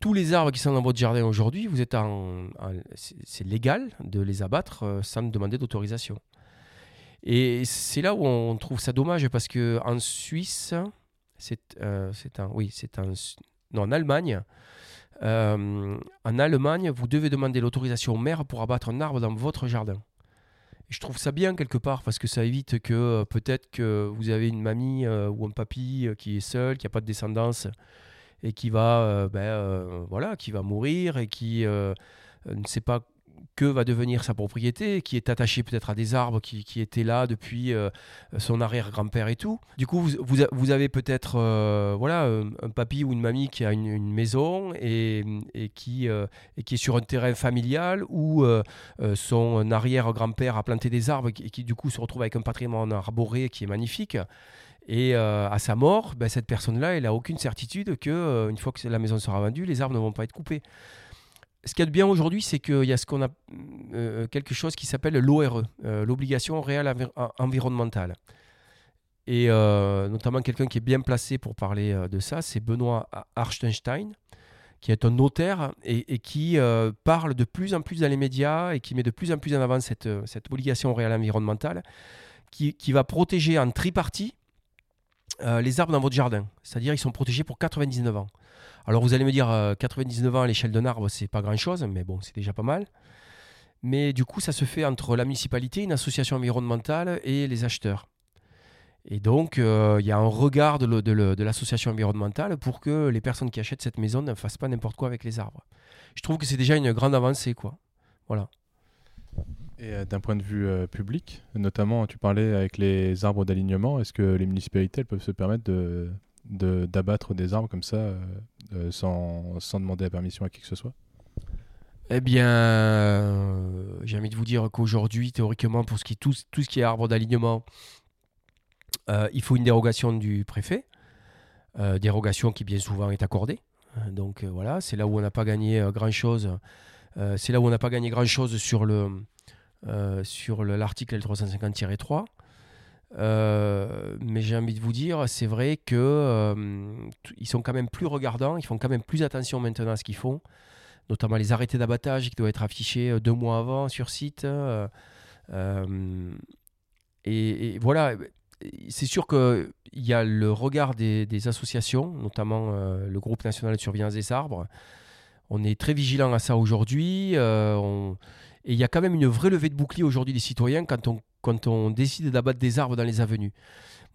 tous les arbres qui sont dans votre jardin aujourd'hui, vous êtes en, c'est légal de les abattre euh, sans demander d'autorisation. Et c'est là où on trouve ça dommage parce que en Suisse, c'est euh, un, oui, c'est un, non, en Allemagne, euh, en Allemagne, vous devez demander l'autorisation au maire pour abattre un arbre dans votre jardin. Je trouve ça bien quelque part parce que ça évite que euh, peut-être que vous avez une mamie euh, ou un papy euh, qui est seul, qui n'a pas de descendance et qui va, ben, voilà, qui va mourir et qui ne sait pas que va devenir sa propriété, qui est attaché peut-être à des arbres qui, étaient là depuis euh, son arrière-grand-père et tout. Du coup, vous, avez peut-être euh, voilà, un, papy ou une mamie qui a une, maison et, et qui, euh, et qui est sur un terrain familial où son arrière-grand-père a planté des arbres et qui, du coup se retrouve avec un patrimoine arboré qui est magnifique. Et à sa mort, ben, cette personne-là, elle n'a aucune certitude que une fois que la maison sera vendue, les arbres ne vont pas être coupés. Ce qu'il y a de bien aujourd'hui, c'est qu'il y a euh, quelque chose qui s'appelle l'ORE, euh, l'obligation réelle envi- en- environnementale. Et euh, notamment quelqu'un qui est bien placé pour parler de ça, c'est Benoît Archtenstein, qui est un notaire et, qui parle de plus en plus dans les médias et qui met de plus en plus en avant cette, obligation réelle environnementale, qui, qui va protéger en tripartie les arbres dans votre jardin. C'est-à-dire ils sont protégés pour 99 ans. Alors vous allez me dire, euh, 99 ans à l'échelle d'un arbre, c'est pas grand-chose, mais bon, c'est déjà pas mal. Mais du coup, ça se fait entre la municipalité, une association environnementale et les acheteurs. Et donc, euh, il y a un regard de, l'association environnementale pour que les personnes qui achètent cette maison ne fassent pas n'importe quoi avec les arbres. Je trouve que c'est déjà une grande avancée, quoi. Voilà.
Et euh, d'un point de vue euh, public, notamment, tu parlais avec les arbres d'alignement, est-ce que les municipalités peuvent se permettre d'abattre des arbres comme ça euh, sans, demander la permission à qui que ce soit
Eh bien, euh, j'ai envie de vous dire qu'aujourd'hui, théoriquement, pour tout, ce qui est arbre d'alignement, euh, il faut une dérogation du préfet, dérogation qui bien souvent est accordée. Donc voilà, c'est là où on n'a pas gagné grand-chose. C'est là où on n'a pas gagné grand-chose sur le sur le- l'article L350-3. Euh, mais j'ai envie de vous dire, c'est vrai que euh, ils sont quand même plus regardants, ils font quand même plus attention maintenant à ce qu'ils font notamment les arrêtés d'abattage qui doivent être affichés euh, deux mois avant sur site. euh, euh, et, voilà, c'est sûr qu'il y a le regard des, associations, notamment le groupe national de surveillance des arbres. On est très vigilant à ça aujourd'hui. et il y a quand même une vraie levée de bouclier aujourd'hui des citoyens quand on, quand on décide d'abattre des arbres dans les avenues.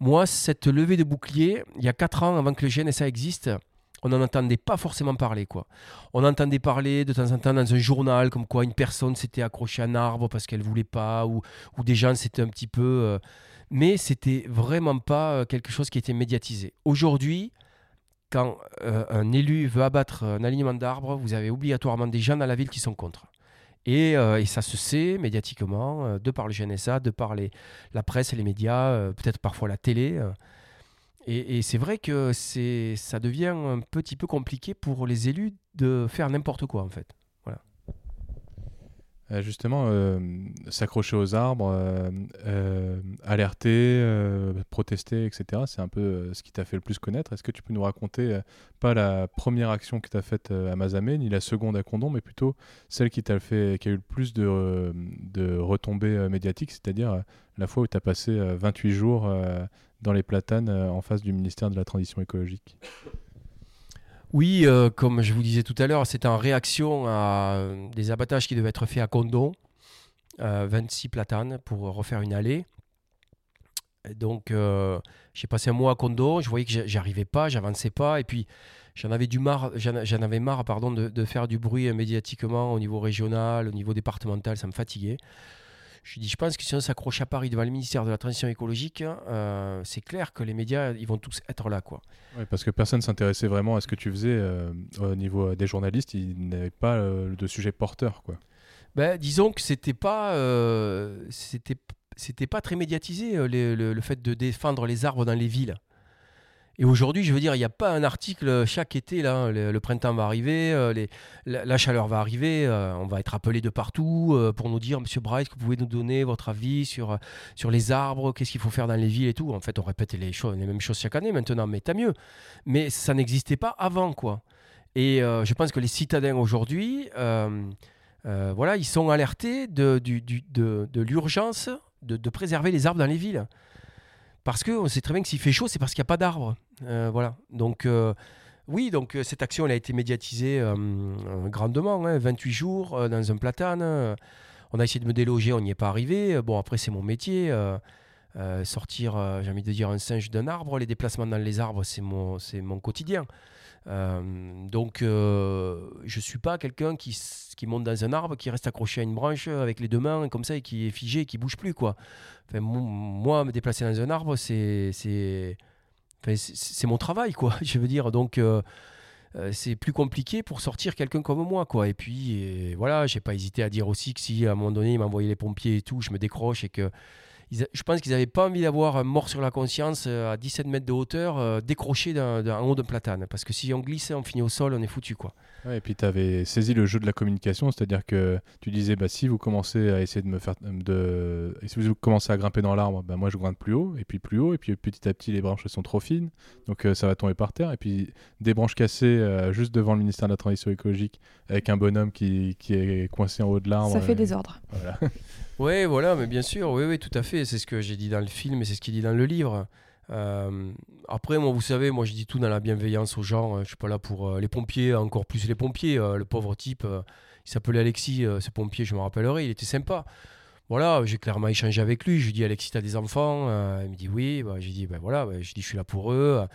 Moi, cette levée de bouclier, il y a 4 ans avant que le GNSA existe, on n'en entendait pas forcément parler. quoi. On entendait parler de temps en temps dans un journal comme quoi une personne s'était accrochée à un arbre parce qu'elle voulait pas, ou, ou des gens s'étaient un petit peu... euh, mais c'était vraiment pas euh, quelque chose qui était médiatisé. Aujourd'hui, quand euh, un élu veut abattre un alignement d'arbres, vous avez obligatoirement des gens dans la ville qui sont contre. Et, euh, et ça se sait médiatiquement, euh, de par le GNSA, de par la presse et les médias, euh, peut-être parfois la télé. et c'est vrai que ça devient un petit peu compliqué pour les élus de faire n'importe quoi, en fait.
Euh, justement, euh, s'accrocher aux arbres, euh, alerter, protester, etc. C'est un peu ce qui t'a fait le plus connaître. Est-ce que tu peux nous raconter, pas la première action que tu as faite à Mazamet, ni la seconde à Condom, mais plutôt celle qui t'a fait, qui a eu le plus de, de retombées médiatiques, c'est-à-dire la fois où tu as passé euh, 28 jours dans les platanes en face du ministère de la Transition écologique?
Oui, euh, comme je vous disais tout à l'heure, c'était en réaction à euh, des abattages qui devaient être faits à Condon, euh, 26 platanes pour refaire une allée. Donc, euh, j'ai passé un mois à Condon, je voyais que j'a- j'arrivais pas, j'avançais pas, et puis j'en avais, du marre, j'en avais marre pardon, de, faire du bruit euh, médiatiquement au niveau régional, au niveau départemental, ça me fatiguait. Je dit, je pense que si on s'accroche à Paris devant le ministère de la Transition écologique, euh, c'est clair que les médias, ils vont tous être là, quoi.
Oui, parce que personne s'intéressait vraiment à ce que tu faisais euh, au niveau euh, des journalistes. Ils n'avaient pas euh, de sujet porteur, quoi.
Ben, disons que c'était pas, c'était, c'était pas très médiatisé le fait de défendre les arbres dans les villes. Et aujourd'hui, je veux dire, il n'y a pas un article chaque été là. Le, printemps va arriver, euh, la, chaleur va arriver, euh, on va être appelé de partout euh, pour nous dire, Monsieur Bright, que vous pouvez nous donner votre avis sur sur les arbres, qu'est-ce qu'il faut faire dans les villes et tout. En fait, on répète les mêmes choses chaque année maintenant, mais tant mieux. Mais ça n'existait pas avant, quoi. Et je pense que les citadins aujourd'hui, voilà, ils sont alertés de l'urgence de, de préserver les arbres dans les villes. Parce qu'on sait très bien que s'il fait chaud, c'est parce qu'il n'y a pas d'arbres. Euh, voilà. Donc, euh, oui, donc euh, cette action elle a été médiatisée grandement. hein, 28 jours dans un platane. on a essayé de me déloger, on n'y est pas arrivé. Bon, après, c'est mon métier. sortir, j'ai envie de dire, un singe d'un arbre. Les déplacements dans les arbres, c'est mon, mon quotidien. Donc, je suis pas quelqu'un qui, qui monte dans un arbre, qui reste accroché à une branche avec les deux mains comme ça et qui est figé, qui bouge plus quoi. Enfin, mo- moi, me déplacer dans un arbre, c'est c'est- mon travail quoi. Je veux dire, donc euh, euh, c'est plus compliqué pour sortir quelqu'un comme moi quoi. Et puis et voilà, j'ai pas hésité à dire aussi que si à un moment donné ils m'envoyaient les pompiers et tout, je me décroche et que ils je pense qu'ils n'avaient pas envie d'avoir un mort sur la conscience euh, à 17 mètres de hauteur, euh, décroché d'un, d'un- en haut d'un platane. Parce que si on glisse, on finit au sol, on est foutu. quoi.
Ouais, et puis tu avais saisi le jeu de la communication, c'est-à-dire que tu disais bah, si vous commencez à essayer de me faire de et si vous commencez à grimper dans l'arbre, bah, moi je grimpe plus haut et puis plus haut et puis petit à petit les branches elles sont trop fines, donc euh, ça va tomber par terre et puis des branches cassées euh, juste devant le ministère de la transition écologique avec un bonhomme qui, qui est coincé en haut de l'arbre.
Ça fait
euh,
des ordres.
voilà.
Oui, voilà, mais bien sûr, oui, oui, tout à fait. C'est ce que j'ai dit dans le film et c'est ce qu'il dit dans le livre. Euh, après, moi, vous savez, moi, je dis tout dans la bienveillance aux gens. euh, Je suis pas là pour euh, les pompiers, encore plus les pompiers. euh, le pauvre type, il s'appelait Alexis, ce pompier, je me rappellerai, il était sympa. Voilà, j'ai clairement échangé avec lui. Je lui dit, Alexis, t'as des enfants Il me dit oui. Bah, j'ai dit, ben voilà, bah, je dis, je suis là pour eux.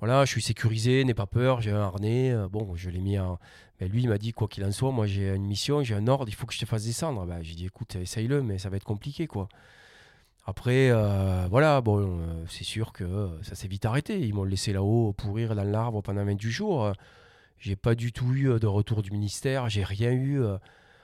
Voilà, je suis sécurisé, n'aie pas peur, j'ai un harnais. Bon, je l'ai mis en. Mais lui, il m'a dit, quoi qu'il en soit, moi, j'ai une mission, j'ai un ordre, il faut que je te fasse descendre. Bah, j'ai dit, écoute, essaye-le, mais ça va être compliqué, quoi. Après, euh, voilà, bon, euh, c'est sûr que euh, ça s'est vite arrêté. Ils m'ont laissé là-haut pourrir dans l'arbre pendant 28 jours. J'ai pas du tout eu de retour du ministère, j'ai rien eu.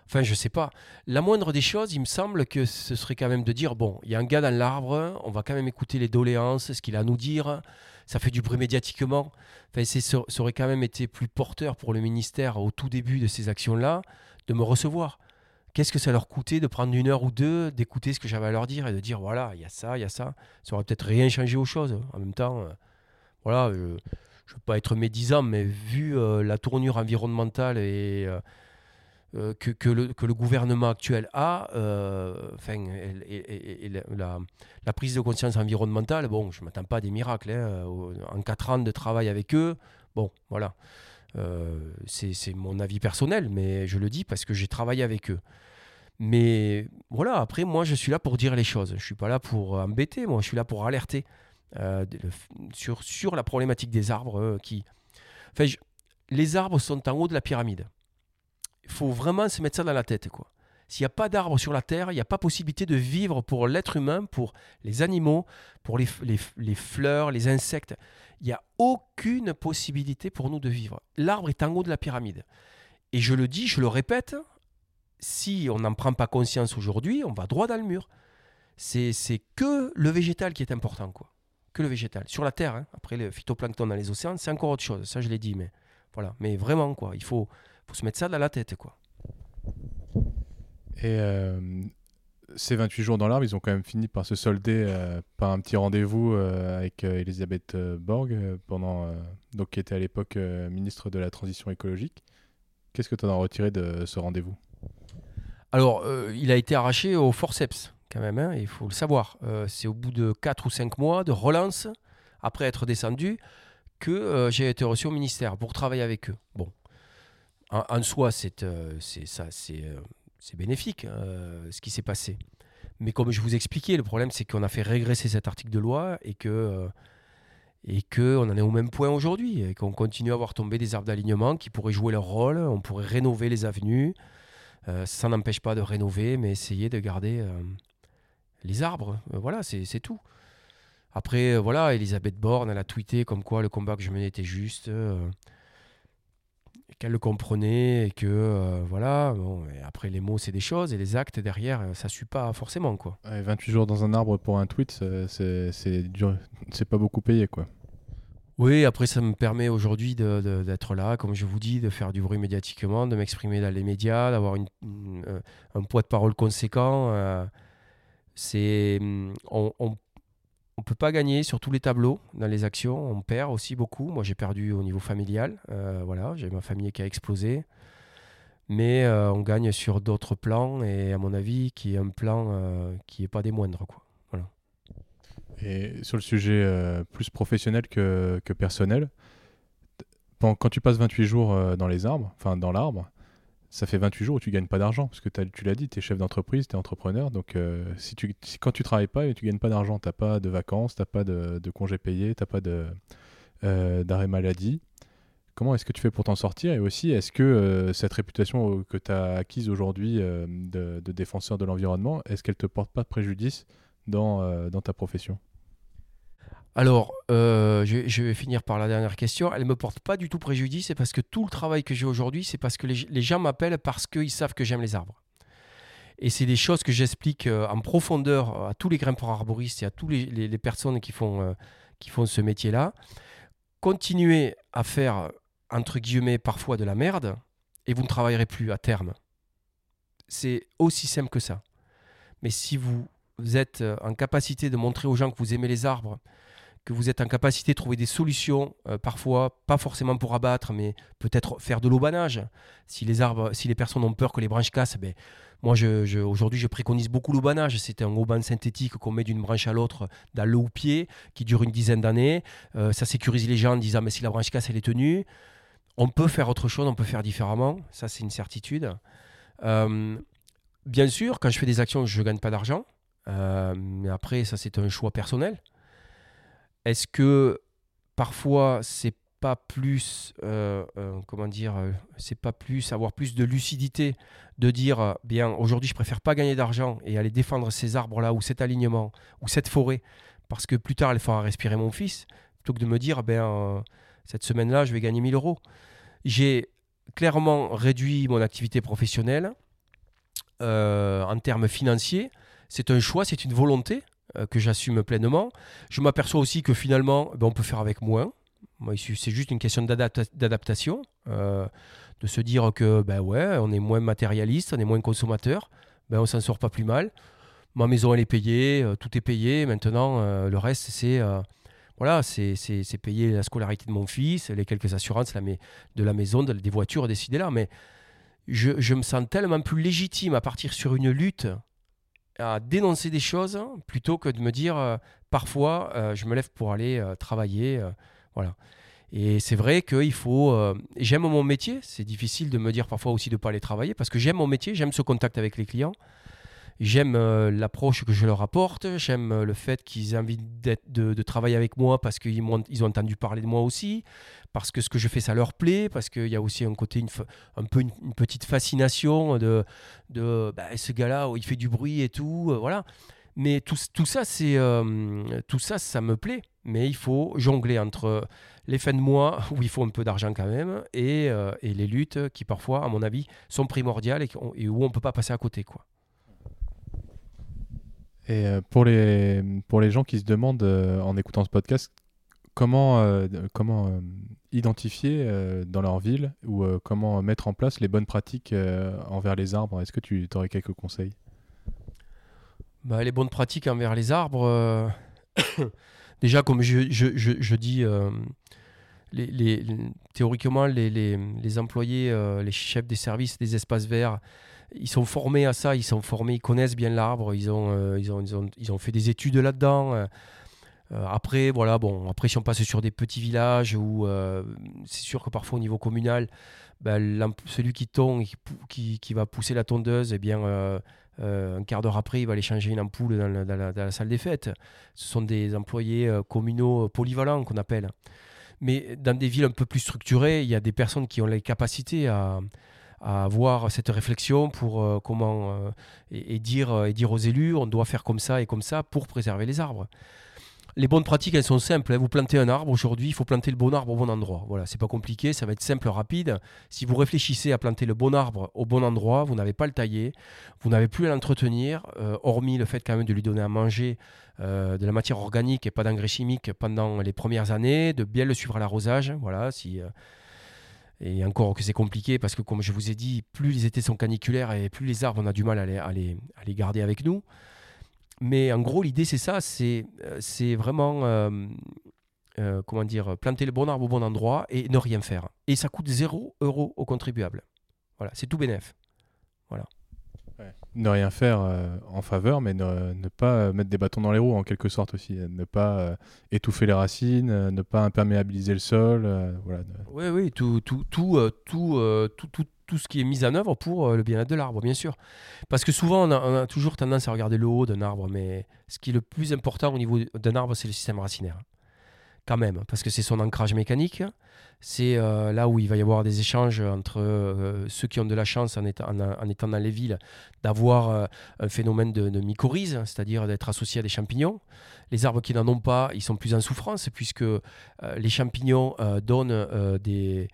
Enfin, je sais pas. La moindre des choses, il me semble que ce serait quand même de dire bon, il y a un gars dans l'arbre, on va quand même écouter les doléances, ce qu'il a à nous dire. Ça fait du bruit médiatiquement. Ça aurait quand même été plus porteur pour le ministère au tout début de ces actions-là de me recevoir. Qu'est-ce que ça leur coûtait de prendre une heure ou deux, d'écouter ce que j'avais à leur dire et de dire voilà, il y a ça, il y a ça. Ça aurait peut-être rien changé aux choses. En même temps, euh, voilà, je ne veux pas être médisant, mais vu euh, la tournure environnementale et euh, que, le, que le gouvernement actuel a, euh, enfin, et, la, prise de conscience environnementale, bon, je ne m'attends pas à des miracles. hein, en quatre ans de travail avec eux, bon, voilà. Euh, c'est mon avis personnel, mais je le dis parce que j'ai travaillé avec eux. Mais voilà, après, moi, je suis là pour dire les choses. Je ne suis pas là pour embêter, moi, je suis là pour alerter euh, sur, sur la problématique des arbres qui... Enfin, les arbres sont en haut de la pyramide. Il faut vraiment se mettre ça dans la tête, quoi. S'il n'y a pas d'arbres sur la Terre, il n'y a pas possibilité de vivre pour l'être humain, pour les animaux, pour les, les les fleurs, les insectes. Il n'y a aucune possibilité pour nous de vivre. L'arbre est en haut de la pyramide. Et je le dis, je le répète, si on n'en prend pas conscience aujourd'hui, on va droit dans le mur. C'est c'est que le végétal qui est important, quoi. Que le végétal. Sur la Terre, hein. après le phytoplancton dans les océans, c'est encore autre chose. Ça, je l'ai dit, mais voilà. Mais vraiment, quoi. Il faut, faut se mettre ça dans la tête, quoi?
Et euh, ces 28 jours dans l'arbre, ils ont quand même fini par se solder euh, par un petit rendez-vous euh, avec Elisabeth Borg, pendant, donc, qui était à l'époque ministre de la Transition écologique. Qu'est-ce que tu en as retiré de ce rendez-vous?
Alors, il a été arraché au forceps, quand même, hein, il faut le savoir. C'est au bout de 4 ou 5 mois de relance, après être descendu, que j'ai été reçu au ministère pour travailler avec eux. Bon, en, soi, c'est ça, c'est c'est bénéfique euh, ce qui s'est passé. Mais comme je vous expliquais, le problème c'est qu'on a fait régresser cet article de loi et que euh, et que on en est au même point aujourd'hui et qu'on continue à voir tomber des arbres d'alignement qui pourraient jouer leur rôle. On pourrait rénover les avenues. Euh, ça n'empêche pas de rénover, mais essayer de garder les arbres. voilà, c'est tout. Après, voilà, Elisabeth Borne, elle a tweeté comme quoi le combat que je menais était juste qu'elle le comprenait et que euh, voilà. Bon, après, les mots, c'est des choses et les actes derrière, euh, ça suit pas forcément. quoi.
28 jours dans un arbre pour un tweet, c'est dur. C'est pas beaucoup payé, quoi.
Oui, après, ça me permet aujourd'hui d'être là, comme je vous dis, de faire du bruit médiatiquement, de m'exprimer dans les médias, d'avoir euh, un poids de parole conséquent. c'est on, on on peut pas gagner sur tous les tableaux dans les actions. On perd aussi beaucoup. Moi, j'ai perdu au niveau familial. Euh, voilà, j'ai ma famille qui a explosé. Mais euh, on gagne sur d'autres plans et à mon avis, qui est un plan euh, qui n'est pas des moindres. Quoi. Voilà.
Et sur le sujet plus professionnel que, que personnel, quand tu passes 28 jours dans les arbres, enfin dans l'arbre, ça fait 28 jours où tu gagnes pas d'argent, parce que tu l'as dit, tu es chef d'entreprise, tu es entrepreneur, donc euh, si tu, quand tu travailles pas et tu gagnes pas d'argent, tu pas de vacances, tu pas de, congés payés, tu pas euh, d'arrêt maladie, comment est-ce que tu fais pour t'en sortir? Et aussi, est-ce que euh, cette réputation que tu as acquise aujourd'hui de, défenseur de l'environnement, est-ce qu'elle te porte pas de préjudice dans ta profession?
Alors, euh, je, vais finir par la dernière question. Elle ne me porte pas du tout préjudice, c'est parce que tout le travail que j'ai aujourd'hui, c'est parce que les, gens m'appellent parce qu'ils savent que j'aime les arbres. Et c'est des choses que j'explique euh, en profondeur à tous les grimpeurs arboristes et à toutes les, personnes qui font, euh, qui font ce métier-là. Continuez à faire, entre guillemets, parfois de la merde, et vous ne travaillerez plus à terme. C'est aussi simple que ça. Mais si vous êtes en capacité de montrer aux gens que vous aimez les arbres, que vous êtes en capacité de trouver des solutions, euh, parfois pas forcément pour abattre, mais peut-être faire de l'aubanage. Si les arbres, si les personnes ont peur que les branches cassent, ben, moi aujourd'hui je préconise beaucoup l'aubanage. C'est un auban synthétique qu'on met d'une branche à l'autre dans le pied qui dure une dizaine d'années. Euh, ça sécurise les gens en disant mais si la branche casse, elle est tenue. On peut faire autre chose, on peut faire différemment. Ça c'est une certitude. Euh, bien sûr, quand je fais des actions, je ne gagne pas d'argent. mais après, ça c'est un choix personnel. Est-ce que parfois c'est pas plus, euh, euh, comment dire, euh, c'est pas plus avoir plus de lucidité de dire bien aujourd'hui je préfère pas gagner d'argent et aller défendre ces arbres là ou cet alignement ou cette forêt parce que plus tard elle fera respirer mon fils plutôt que de me dire ben cette semaine là je vais gagner 1000 euros. J'ai clairement réduit mon activité professionnelle en termes financiers. C'est un choix, c'est une volonté. Euh, que j'assume pleinement. Je m'aperçois aussi que finalement, ben, on peut faire avec moins. C'est juste une question d'adaptation, euh, de se dire que ben ouais, on est moins matérialiste, on est moins consommateur, ben on s'en sort pas plus mal. Ma maison elle est payée, euh, tout est payé. Maintenant, le reste c'est voilà, c'est payer la scolarité de mon fils, les quelques assurances de la maison, des voitures décidées là. Mais je, je, me sens tellement plus légitime à partir sur une lutte à dénoncer des choses plutôt que de me dire euh, parfois euh, je me lève pour aller euh, travailler. voilà. Et c'est vrai qu'il faut. j'aime mon métier. C'est difficile de me dire parfois aussi de ne pas aller travailler parce que j'aime mon métier, j'aime ce contact avec les clients. J'aime l'approche que je leur apporte, j'aime le fait qu'ils aient envie de, travailler avec moi parce qu'ils ont, entendu parler de moi aussi, parce que ce que je fais, ça leur plaît, parce qu'il y a aussi un côté, une, un peu une, petite fascination de, de bah, ce gars-là, il fait du bruit et tout, euh, voilà. Mais tout, tout ça, euh, tout ça, ça me plaît. Mais il faut jongler entre les fins de mois où il faut un peu d'argent quand même et, euh, et, les luttes qui parfois, à mon avis, sont primordiales et, et où on ne peut pas passer à côté, quoi.
Et pour les, pour les gens qui se demandent en écoutant ce podcast comment, comment identifier dans leur ville ou comment mettre en place les bonnes pratiques envers les arbres? Est-ce que tu aurais quelques conseils?
Bah, Les bonnes pratiques envers les arbres, déjà comme je, je, je, dis, les, théoriquement, les, les employés, les chefs des services des espaces verts, ils sont formés à ça, ils sont formés, ils connaissent bien l'arbre, ils, ont, ils, ont, ils, ont, ils, ont, fait des études là-dedans. Euh, après, voilà, bon, après, si on passe sur des petits villages où euh, c'est sûr que parfois au niveau communal, ben, celui qui tombe, qui, va pousser la tondeuse, eh bien, euh, un quart d'heure après, il va aller changer une ampoule dans la, salle des fêtes. Ce sont des employés communaux polyvalents qu'on appelle. Mais dans des villes un peu plus structurées, il y a des personnes qui ont les capacités à, à avoir cette réflexion pour comment et, dire, et dire aux élus on doit faire comme ça et comme ça pour préserver les arbres les bonnes pratiques, elles sont simples. Hein. Vous plantez un arbre aujourd'hui, il faut planter le bon arbre au bon endroit. Voilà, c'est pas compliqué, ça va être simple, rapide. Si vous réfléchissez à planter le bon arbre au bon endroit, vous n'avez pas le tailler, vous n'avez plus à l'entretenir, euh, hormis le fait quand même de lui donner à manger euh, de la matière organique et pas d'engrais chimiques pendant les premières années, de bien le suivre à l'arrosage. Voilà, si. Euh, et encore que c'est compliqué parce que, comme je vous ai dit, plus les étés sont caniculaires et plus les arbres, on a du mal à les, à les garder avec nous. Mais en gros, l'idée, c'est ça c'est euh, vraiment. Euh, euh, comment dire, planter le bon arbre au bon endroit et ne rien faire. Et ça coûte 0 euros aux contribuables. Voilà, c'est tout bénef. Voilà.
Ne rien faire en faveur, mais ne, pas mettre des bâtons dans les roues en quelque sorte aussi. Ne pas étouffer les racines, ne pas imperméabiliser le sol. voilà.
Oui, oui, tout, tout, tout, tout, tout, tout ce qui est mis en œuvre pour euh, le bien-être de l'arbre, bien sûr. Parce que souvent, on a, toujours tendance à regarder le haut d'un arbre, mais ce qui est le plus important au niveau d'un arbre, c'est le système racinaire. Quand même, parce que c'est son ancrage mécanique. C'est euh, là où il va y avoir des échanges entre euh, ceux qui ont de la chance en, étant, dans les villes d'avoir un phénomène de, mycorhize, c'est-à-dire d'être associé à des champignons. Les arbres qui n'en ont pas, ils sont plus en souffrance puisque les champignons donnent des,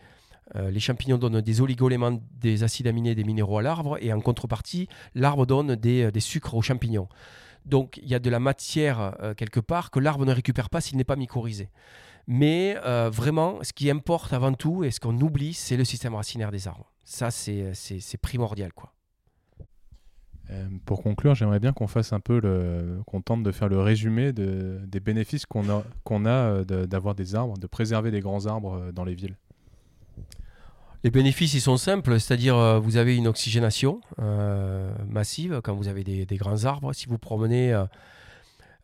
euh, les champignons donnent des oligoéléments, des acides aminés, des minéraux à l'arbre, et en contrepartie, l'arbre donne des, euh, sucres aux champignons. Donc il y a de la matière euh, quelque part que l'arbre ne récupère pas s'il n'est pas mycorhizé. Mais vraiment, ce qui importe avant tout et ce qu'on oublie, c'est le système racinaire des arbres. Ça, c'est primordial. quoi.
pour conclure, j'aimerais bien qu'on fasse un peu qu'on tente de faire le résumé des bénéfices qu'on a d'avoir des arbres, de préserver des grands arbres dans les villes.
Les bénéfices, ils sont simples, c'est-à-dire euh, vous avez une oxygénation euh, massive quand vous avez des, grands arbres. Si vous promenez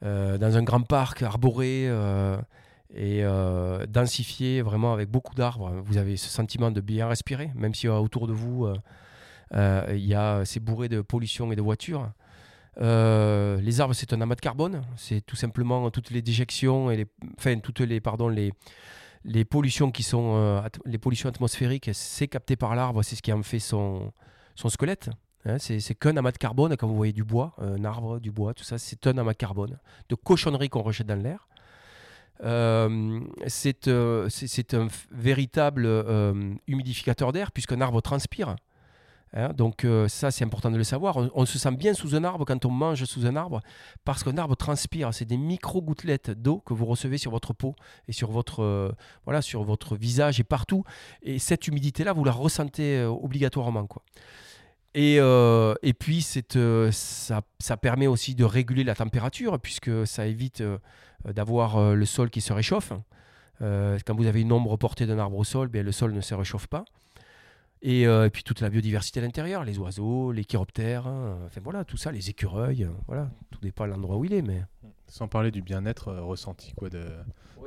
euh, dans un grand parc arboré et densifié, vraiment avec beaucoup d'arbres, vous avez ce sentiment de bien respirer, même si autour de vous, il c'est bourré de pollution et de voitures. les arbres, c'est un amas de carbone. C'est tout simplement toutes les déjections et les, enfin toutes les, pardon, les, les pollutions qui sont euh, les pollutions atmosphériques, c'est capté par l'arbre, c'est ce qui en fait son, son squelette. Hein, c'est qu'un amas de carbone, quand vous voyez du bois, un arbre, du bois, tout ça, c'est un amas de carbone, de cochonnerie qu'on rejette dans l'air. Euh, euh, c'est un véritable humidificateur d'air, puisqu'un arbre transpire. Hein, donc euh, ça, c'est important de le savoir. On, se sent bien sous un arbre quand on mange sous un arbre parce qu'un arbre transpire. C'est des micro-gouttelettes d'eau que vous recevez sur votre peau et sur votre, euh, voilà, sur votre visage et partout. Et cette humidité-là, vous la ressentez euh, obligatoirement. Quoi. Et, et puis, ça, ça, permet aussi de réguler la température puisque ça évite d'avoir le sol qui se réchauffe. quand vous avez une ombre portée d'un arbre au sol, bien, le sol ne se réchauffe pas. Euh, et, puis toute la biodiversité à l'intérieur, les oiseaux, les chiroptères, hein, enfin voilà, tout ça, les écureuils, euh, voilà, tout dépend de l'endroit où il est. Mais...
Sans parler du bien-être euh, ressenti, quoi, de,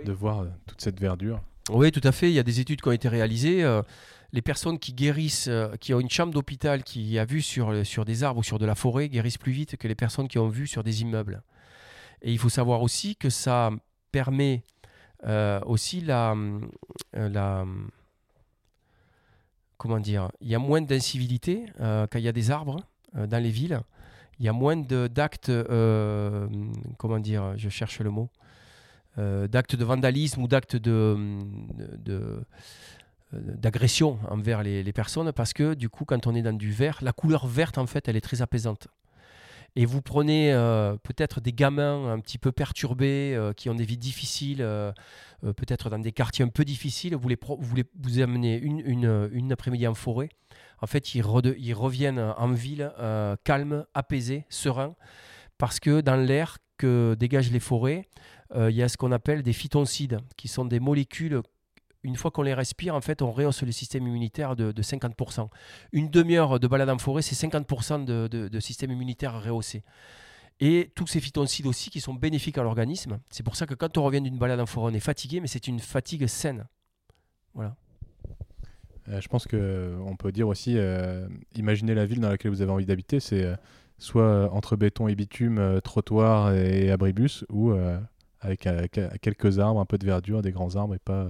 de voir toute cette verdure.
Oui, tout à fait. Il y a des études qui ont été réalisées. les personnes qui guérissent, qui ont une chambre d'hôpital qui a vu sur, sur des arbres ou sur de la forêt, guérissent plus vite que les personnes qui ont vu sur des immeubles. Et il faut savoir aussi que ça permet aussi la, la comment dire, il y a moins d'incivilité euh, quand il y a des arbres euh, dans les villes. Il y a moins d'actes, euh, comment dire, je cherche le mot, d'actes de vandalisme ou d'actes de, d'agression envers les, les, personnes parce que du coup quand on est dans du vert la couleur verte en fait elle est très apaisante et vous prenez euh, peut-être des gamins un petit peu perturbés, euh, qui ont des vies difficiles, euh, peut-être dans des quartiers un peu difficiles, vous les, voulez vous amener une, après-midi en forêt. En fait, ils, ils reviennent en ville calmes, apaisés, sereins, parce que dans l'air que dégagent les forêts, il y a ce qu'on appelle des phytoncides, qui sont des molécules une fois qu'on les respire, en fait, on rehausse le système immunitaire de, 50%. Une demi-heure de balade en forêt, c'est 50% de, système immunitaire rehaussé. Et tous ces phytoncides aussi qui sont bénéfiques à l'organisme. C'est pour ça que quand on revient d'une balade en forêt, on est fatigué, mais c'est une fatigue saine. Voilà.
Euh, je pense qu'on euh, peut dire aussi, euh, imaginez la ville dans laquelle vous avez envie d'habiter, c'est soit entre béton et bitume, trottoir et abribus, ou avec quelques arbres, un peu de verdure, des grands arbres, et pas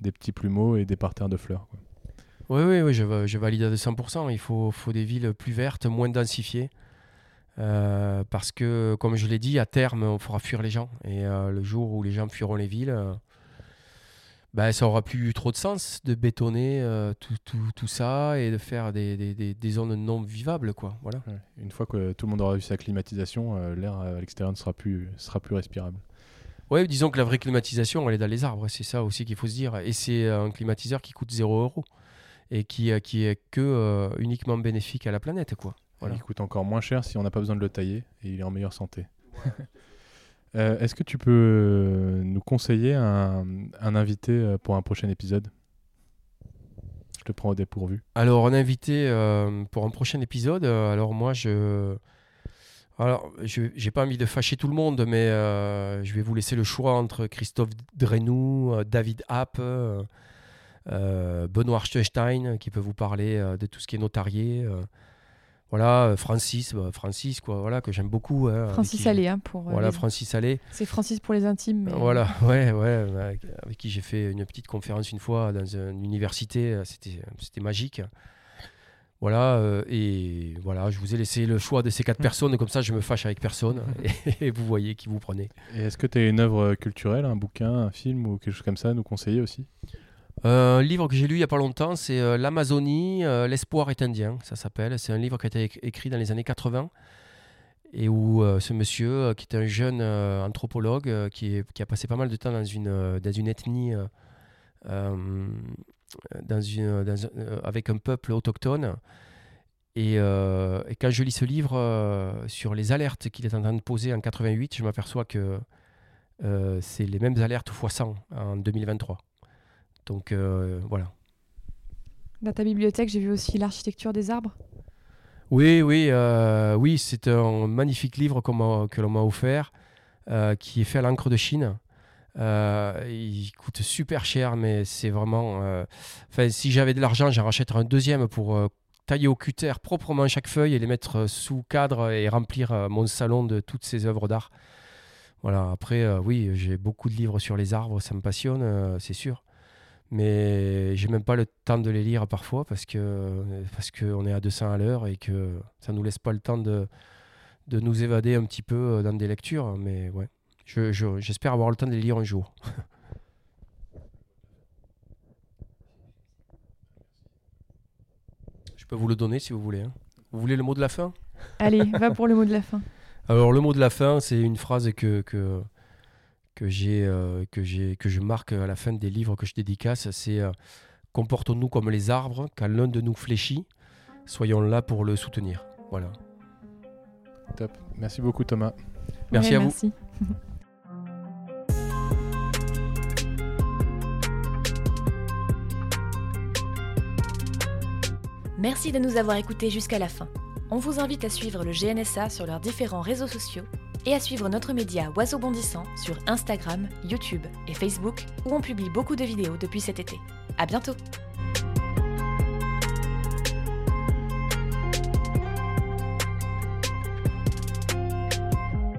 des petits plumeaux et des parterres de fleurs.
Oui, oui, oui, je, je valide à 100%. Il faut, faut des villes plus vertes, moins densifiées. Euh, parce que, comme je l'ai dit, à terme, on fera fuir les gens. Et euh, le jour où les gens fuiront les villes, euh, ben, ça aura plus trop de sens de bétonner tout, tout, tout, ça et de faire des, des, des, zones non vivables. Quoi. Voilà.
Une fois que tout le monde aura eu sa climatisation, l'air à l'extérieur ne sera plus, sera plus respirable.
Oui, disons que la vraie climatisation, elle est dans les arbres, c'est ça aussi qu'il faut se dire. Et c'est un climatiseur qui coûte 0 euros et qui, euh, qui est que euh, uniquement bénéfique à la planète. Quoi.
Il coûte encore moins cher si on n'a pas besoin de le tailler et il est en meilleure santé. Euh, est-ce que tu peux nous conseiller un, un, invité pour un prochain épisode? Je te prends au dépourvu.
Alors, un invité pour un prochain épisode, alors moi je alors, je n'ai pas envie de fâcher tout le monde, mais euh, je vais vous laisser le choix entre Christophe Drenou, euh, David Happ, euh, Benoît Archstein, qui peut vous parler de tout ce qui est notarié. voilà, Francis, bah, Francis, quoi, voilà, que j'aime beaucoup.
Hein, Francis Allais, hein, pour.
voilà, Francis Allais.
C'est Francis pour les intimes.
Voilà, ouais, ouais, avec, qui j'ai fait une petite conférence une fois dans une université, c'était magique. Voilà, euh, et voilà, je vous ai laissé le choix de ces quatre hmm. personnes, comme ça je me fâche avec personne, et, vous voyez qui vous prenez.
Et est-ce que tu as une œuvre culturelle, un bouquin, un film ou quelque chose comme ça à nous conseiller aussi?
Euh, un livre que j'ai lu il n'y a pas longtemps, c'est euh, L'Amazonie, l'espoir est indien, ça s'appelle. C'est un livre qui a été écrit dans les années 80 et où ce monsieur, qui est un jeune anthropologue, qui, qui, a passé pas mal de temps dans une, dans une ethnie dans une, euh, avec un peuple autochtone. Et, euh, et, quand je lis ce livre euh, sur les alertes qu'il est en train de poser en 88, je m'aperçois que c'est les mêmes alertes x 100 en 2023. Donc voilà.
Dans ta bibliothèque, j'ai vu aussi l'architecture des arbres.
Oui, oui, oui, c'est un magnifique livre que l'on m'a offert, qui est fait à l'encre de Chine. Euh, il coûte super cher, mais c'est vraiment. Euh, enfin, si j'avais de l'argent, j'en rachèterais un deuxième pour euh, tailler au cutter proprement chaque feuille et les mettre sous cadre et remplir mon salon de toutes ces œuvres d'art. Voilà. Après, oui, j'ai beaucoup de livres sur les arbres, ça me passionne, c'est sûr. Mais j'ai même pas le temps de les lire parfois parce que parce qu'on est à 200 à l'heure et que ça nous laisse pas le temps de de nous évader un petit peu dans des lectures. Mais ouais. J'espère avoir le temps de les lire un jour. Je peux vous le donner si vous voulez. Hein. Vous voulez le mot de la fin?
Allez, va pour le mot de la fin.
Alors le mot de la fin, c'est une phrase que, que, que, j'ai, euh, que, j'ai, que je marque à la fin des livres que je dédicace. C'est euh, Comportons-nous comme les arbres, quand l'un de nous fléchit, soyons là pour le soutenir. Voilà.
Top. Merci beaucoup Thomas.
Merci à vous.
Merci de nous avoir écoutés jusqu'à la fin. On vous invite à suivre le GNSA sur leurs différents réseaux sociaux et à suivre notre média Oiseau Bondissant sur Instagram, YouTube et Facebook où on publie beaucoup de vidéos depuis cet été. À bientôt!